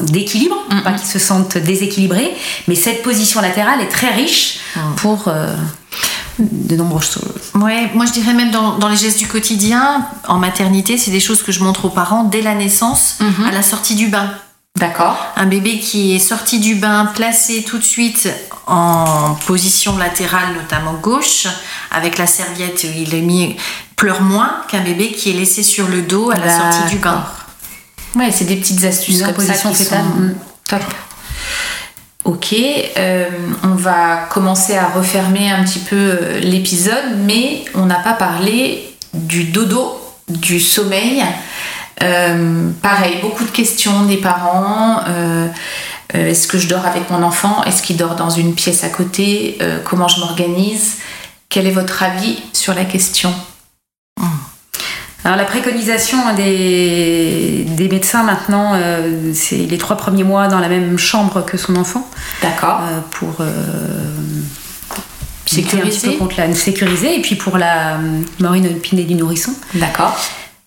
d'équilibre, pour pas qu'il se sente déséquilibré. Mais cette position latérale est très riche pour euh, de nombreuses choses. Ouais, moi je dirais même dans, dans les gestes du quotidien, en maternité, c'est des choses que je montre aux parents dès la naissance, à la sortie du bain. D'accord. Un bébé qui est sorti du bain, placé tout de suite en position latérale, notamment gauche, avec la serviette, il est mis, pleure moins qu'un bébé qui est laissé sur le dos à la sortie du bain. Ouais, c'est des petites astuces comme ça position qui sont Mm. top. Ok, euh, on va commencer à refermer un petit peu euh, l'épisode, mais on n'a pas parlé du dodo, du sommeil. Euh, pareil, beaucoup de questions des parents. Est-ce que je dors avec mon enfant? Est-ce qu'il dort dans une pièce à côté? Comment je m'organise? Quel est votre avis sur la question? Alors la préconisation des, des médecins maintenant, euh, c'est les trois premiers mois dans la même chambre que son enfant D'accord. euh, pour euh, lutter un petit Sécuriser peu contre la sécuriser et puis pour la mort inopinée du nourrisson. D'accord.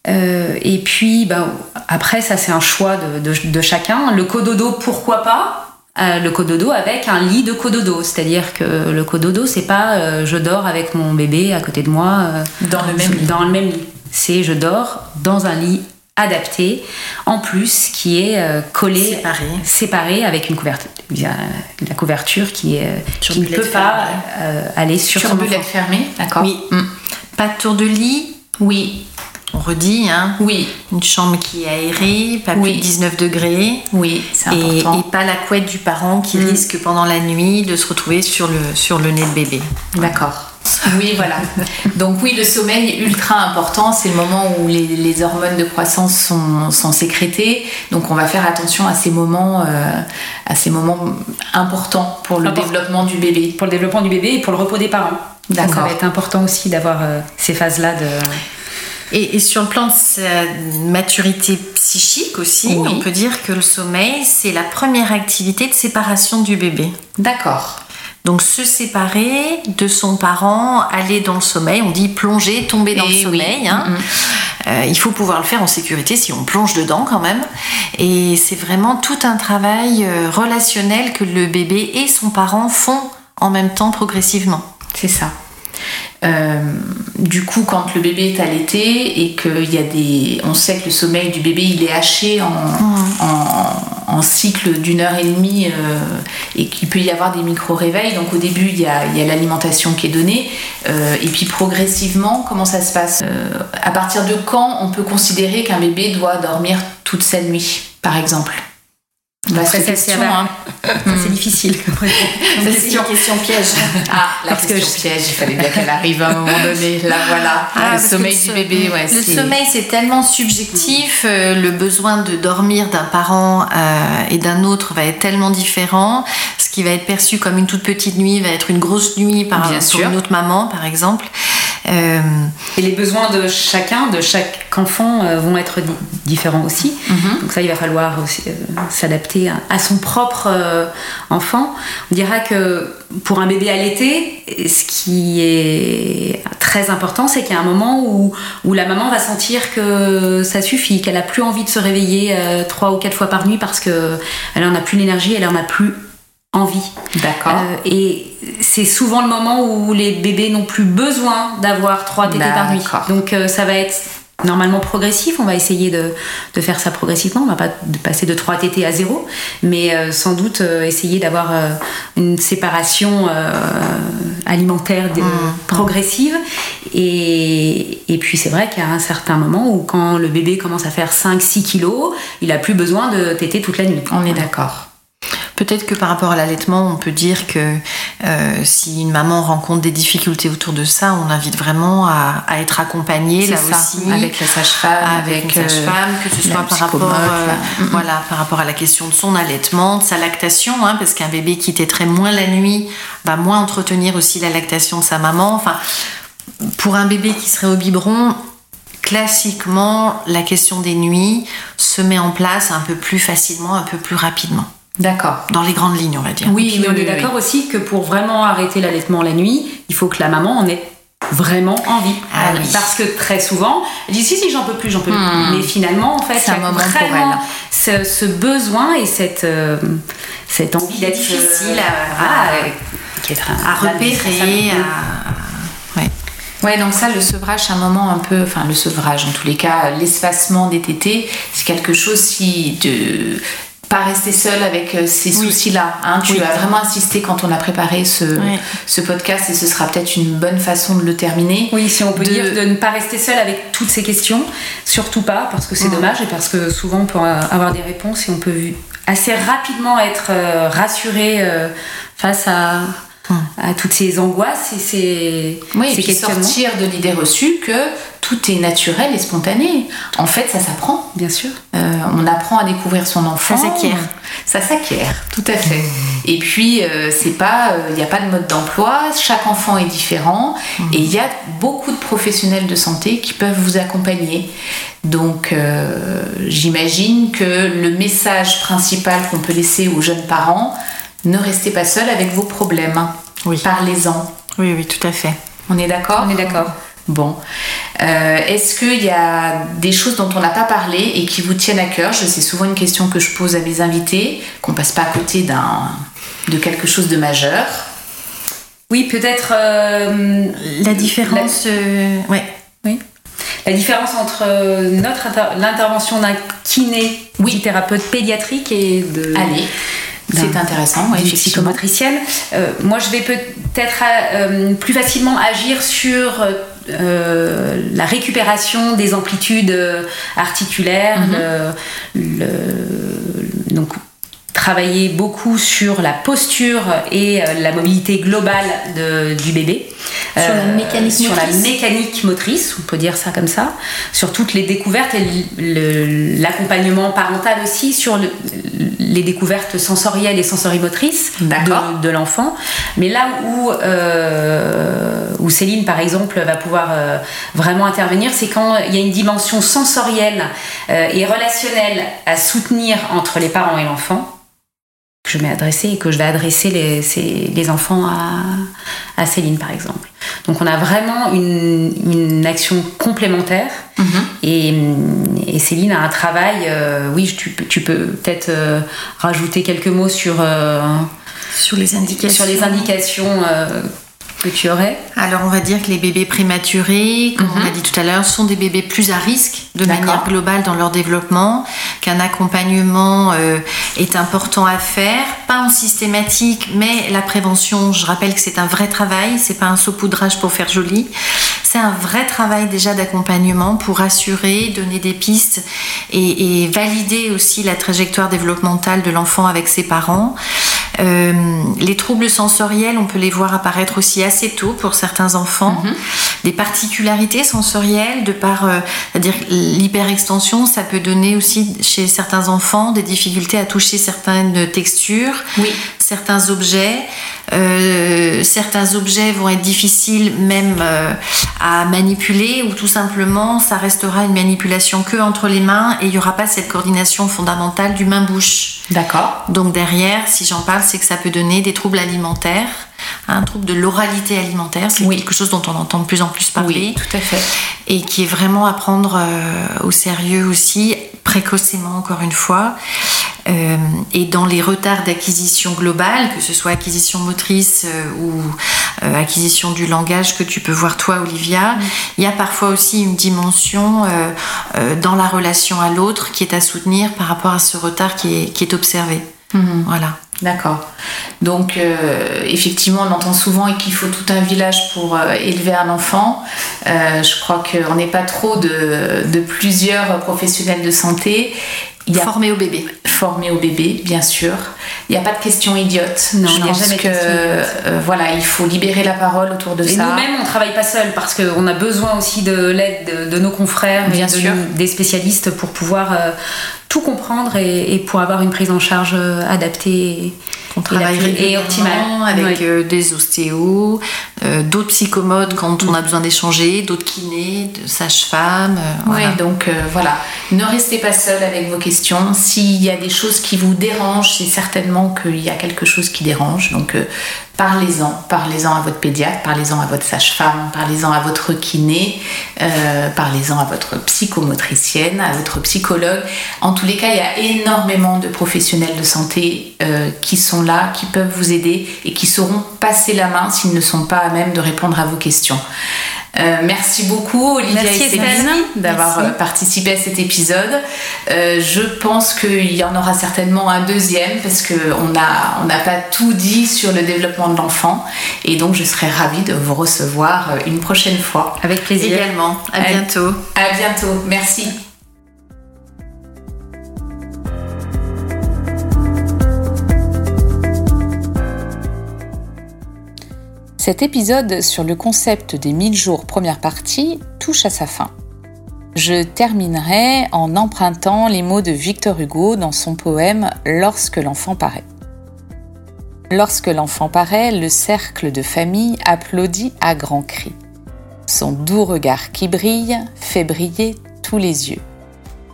Et puis ben, après ça c'est un choix de, de- de chacun. Le cododo pourquoi pas? Le cododo avec un lit de cododo, c'est-à-dire que le cododo c'est pas euh, je dors avec mon bébé à côté de moi euh, Dans le même lit. dans le même lit. C'est je dors dans un lit adapté, en plus qui est euh, collé, Séparé. séparé avec une couverture, la couverture qui, est, qui ne peut pas euh, aller sur, Sur son enfant. fermée, d'accord. Oui. Mm. Pas de tour de lit. Oui, On redit, hein. oui, Une chambre qui est aérée, pas plus Oui. de 19 degrés. oui, c'est Et, important. et pas la couette du parent qui Mm. risque pendant la nuit de se retrouver sur le, sur le nez de bébé. D'accord. Oui, voilà. Donc oui, le sommeil ultra important, c'est le moment où les, les hormones de croissance sont, sont sécrétées. Donc on va faire attention à ces moments, euh, à ces moments importants pour le Important. développement du bébé. Pour le développement du bébé et pour le repos des parents. D'accord. Ça va être important aussi d'avoir euh, ces phases-là de. Et, et sur le plan de sa maturité psychique aussi, Oui. on peut dire que le sommeil, c'est la première activité de séparation du bébé. D'accord. Donc se séparer de son parent, aller dans le sommeil, on dit plonger, tomber dans Et le oui. sommeil. hein. Euh, il faut pouvoir le faire en sécurité si on plonge dedans quand même. Et c'est vraiment tout un travail euh, relationnel que le bébé et son parent font en même temps progressivement. C'est ça. Euh, du coup, quand le bébé est allaité et qu'il y a des. On sait que le sommeil du bébé il est haché en, en, en cycle d'une heure et demie euh, et qu'il peut y avoir des micro-réveils. Donc au début, il y a, l'alimentation qui est donnée. Euh, et puis progressivement, comment ça se passe Euh, À partir de quand on peut considérer qu'un bébé doit dormir toute sa nuit, par exemple? Après, ça, question, c'est- hein. C'est difficile c'est une question piège. Ah, la Parce que question je- piège, il fallait bien qu'elle arrive à un moment donné. Là, voilà. Ah, le parce que sommeil le du bébé, ouais. Le sommeil, c'est tellement subjectif. euh, le besoin de dormir d'un parent euh, et d'un autre va être tellement différent. Ce qui va être perçu comme une toute petite nuit va être une grosse nuit par, Bien pour sûr. une autre maman, par exemple. Euh, Et les besoins de chacun, de chaque enfant, euh, vont être di- différents aussi. Mhm. Donc ça, il va falloir aussi euh, s'adapter à, à son propre enfant. On dira que pour un bébé allaité, ce qui est très important, c'est qu'il y a un moment où, où la maman va sentir que ça suffit, qu'elle a plus envie de se réveiller trois ou quatre fois par nuit parce que elle en a plus l'énergie, elle en a plus envie. D'accord. Euh, et c'est souvent le moment où les bébés n'ont plus besoin d'avoir trois tétés par nuit. Donc euh, ça va être normalement progressif. On va essayer de, de faire ça progressivement. On va pas de passer de 3 tétés à 0, mais euh, sans doute euh, essayer d'avoir euh, une séparation alimentaire de- progressive. Et, et puis c'est vrai qu'il y a un certain moment où quand le bébé commence à faire 5-6 kilos, il a plus besoin de téter toute la nuit. On est d'accord. Peut-être que par rapport à l'allaitement, on peut dire que euh, si une maman rencontre des difficultés autour de ça, on invite vraiment à, à être accompagnée là ça, aussi. avec la sage-femme, avec, euh, sage-femme, que ce soit par rapport, psychomote, euh, voilà, par rapport à la question de son allaitement, de sa lactation, hein, parce qu'un bébé qui téterait moins la nuit va moins entretenir aussi la lactation de sa maman. Enfin, pour un bébé qui serait au biberon, classiquement, la question des nuits se met en place un peu plus facilement, un peu plus rapidement. D'accord. Dans les grandes lignes, on va dire. Oui, Puis on est oui, d'accord aussi que pour vraiment arrêter l'allaitement la nuit, il faut que la maman en ait vraiment envie. Ah oui. Parce que très souvent, elle dit si, si, j'en peux plus, j'en peux Hmm. plus. Mais finalement, en fait, C'est vraiment elle. Ce, ce besoin et cette, euh, cette envie d'être difficile à- euh, qui est très- À repérer, à... Ouais. Ouais, donc ça, le sevrage, c'est un moment un peu, enfin le sevrage en tous les cas, l'espacement des tétés, c'est quelque chose qui de pas rester seul avec euh, ces soucis-là. Hein. Tu Oui. as vraiment insisté quand on a préparé ce, podcast et ce sera peut-être une bonne façon de le terminer. Oui, si on peut De- dire de ne pas rester seul avec toutes ces questions, surtout pas, parce que c'est dommage et parce que souvent on peut avoir des réponses et on peut assez rapidement être euh, rassuré euh, face à, à toutes ces angoisses et ces, Oui, et ces puis questionnements. sortir de l'idée reçue que tout est naturel et spontané. En fait, ça s'apprend. Bien sûr. Euh, on apprend à découvrir son enfant. Ça s'acquiert. Ça s'acquiert, tout à fait. Et puis, euh, c'est pas, il n'y a pas de mode d'emploi. Chaque enfant est différent, et il y a beaucoup de professionnels de santé qui peuvent vous accompagner. Donc, euh, j'imagine que le message principal qu'on peut laisser aux jeunes parents, ne restez pas seul avec vos problèmes. Oui. Parlez-en. Oui, oui, tout à fait. On est d'accord On est d'accord. Bon. Euh, Est-ce qu'il y a des choses dont on n'a pas parlé et qui vous tiennent à cœur? Je- C'est souvent une question que je pose à mes invités, qu'on passe pas à côté d'un de quelque chose de majeur. Oui, peut-être euh, La différence. euh, ouais. la différence entre notre l'intervention d'un kiné, Oui. thérapeute pédiatrique et de Allez, c'est intéressant, effectivement. psychomotricienne. Euh, moi, je vais peut-être euh, plus facilement agir sur euh, la récupération des amplitudes euh, articulaires, Mhm. le- le- donc travailler beaucoup sur la posture et euh, la mobilité globale de- du bébé. Euh, Sur la mécanique sur la motrice. mécanique motrice, on peut dire ça comme ça, sur toutes les découvertes et l'accompagnement parental aussi, sur le- les découvertes sensorielles et sensorimotrices de, de l'enfant. Mais là où, euh, où Céline, par exemple, va pouvoir euh, vraiment intervenir, c'est quand il y a une dimension sensorielle et relationnelle à soutenir entre les parents et l'enfant que je vais adresser et que je vais adresser les, ces- les enfants à, à Céline par exemple. Donc on a vraiment une, une action complémentaire Mhm. et, et Céline a un travail, euh, oui tu, peux- tu peux peut-être euh, rajouter quelques mots sur, euh, Sur les indications. sur les indications que tu aurais. Alors, on va dire que les bébés prématurés, comme on a dit tout à l'heure, sont des bébés plus à risque de manière globale dans leur développement, qu'un accompagnement euh, est important à faire, pas en systématique, mais la prévention, je rappelle que c'est un vrai travail, c'est pas un saupoudrage pour faire joli. C'est un vrai travail déjà d'accompagnement pour assurer, donner des pistes et, et valider aussi la trajectoire développementale de l'enfant avec ses parents. Euh, les troubles sensoriels, on peut les voir apparaître aussi assez tôt pour certains enfants. Des particularités sensorielles, de par, euh, c'est-à-dire l'hyperextension, ça peut donner aussi chez certains enfants des difficultés à toucher certaines textures, Oui. Certains objets. Euh, certains objets vont être difficiles même euh, à manipuler ou tout simplement ça restera une manipulation que entre les mains et il n'y aura pas cette coordination fondamentale du main-bouche. D'accord. Donc derrière, si j'en parle, c'est que ça peut donner des troubles alimentaires, un trouble de l'oralité alimentaire, c'est Oui. quelque chose dont on entend de plus en plus parler Oui, tout à fait. et qui est vraiment à prendre euh, au sérieux aussi, précocement encore une fois. Euh, et dans les retards d'acquisition globale, que ce soit acquisition motrice euh, ou euh, acquisition du langage que tu peux voir toi, Olivia, il y a parfois aussi une dimension dans la relation à l'autre qui est à soutenir par rapport à ce retard qui est, qui est observé. Mhm. Voilà. D'accord. Donc, euh, effectivement, on entend souvent qu'il faut tout un village pour euh, élever un enfant. Euh, je crois qu'on n'est pas trop de, de plusieurs professionnels de santé. Il y a Formé au bébé. formé au bébé, bien sûr. Il n'y a pas de questions idiotes. Non, je a pense jamais de que voilà, il faut libérer la parole autour de Et ça. nous-mêmes, on travaille pas seul parce qu'on a besoin aussi de l'aide de, de nos confrères, Bien et de sûr. des spécialistes pour pouvoir tout comprendre et, pour avoir une prise en charge euh, adaptée On travaille régulièrement avec Oui. euh, des ostéos, euh, d'autres psychomodes quand on a besoin d'échanger, d'autres kinés, de sages-femmes. euh, Oui, voilà. donc voilà, ne restez pas seul avec vos questions. S'il y a des choses qui vous dérangent, c'est certainement qu'il y a quelque chose qui dérange. Donc parlez-en, parlez-en à votre pédiatre, parlez-en à votre sage-femme, parlez-en à votre kiné, parlez-en à votre psychomotricienne, à votre psychologue. En tous les cas, il y a énormément de professionnels de santé qui sont là, qui peuvent vous aider et qui sauront passer la main s'ils ne sont pas à même de répondre à vos questions. Euh, merci beaucoup Olivia Merci, et Céline d'avoir euh, participé à cet épisode. Euh, je pense qu'il y en aura certainement un deuxième parce qu'on n'a on n'a pas tout dit sur le développement de l'enfant et donc je serai ravie de vous recevoir une prochaine fois. Avec plaisir. Également. À bientôt. À bientôt, merci. Cet épisode sur le concept des 1000 jours première partie touche à sa fin. Je terminerai en empruntant les mots de Victor Hugo dans son poème Lorsque l'enfant paraît. Lorsque l'enfant paraît, le cercle de famille applaudit à grands cris. Son doux regard qui brille fait briller tous les yeux.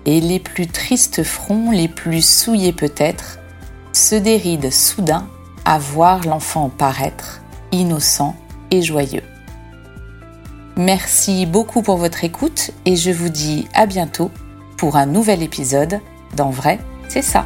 Et les plus tristes fronts, les plus souillés peut-être, se dérident soudain à voir l'enfant paraître, innocent et joyeux. Merci beaucoup pour votre écoute et je vous dis à bientôt pour un nouvel épisode d'En vrai, c'est ça.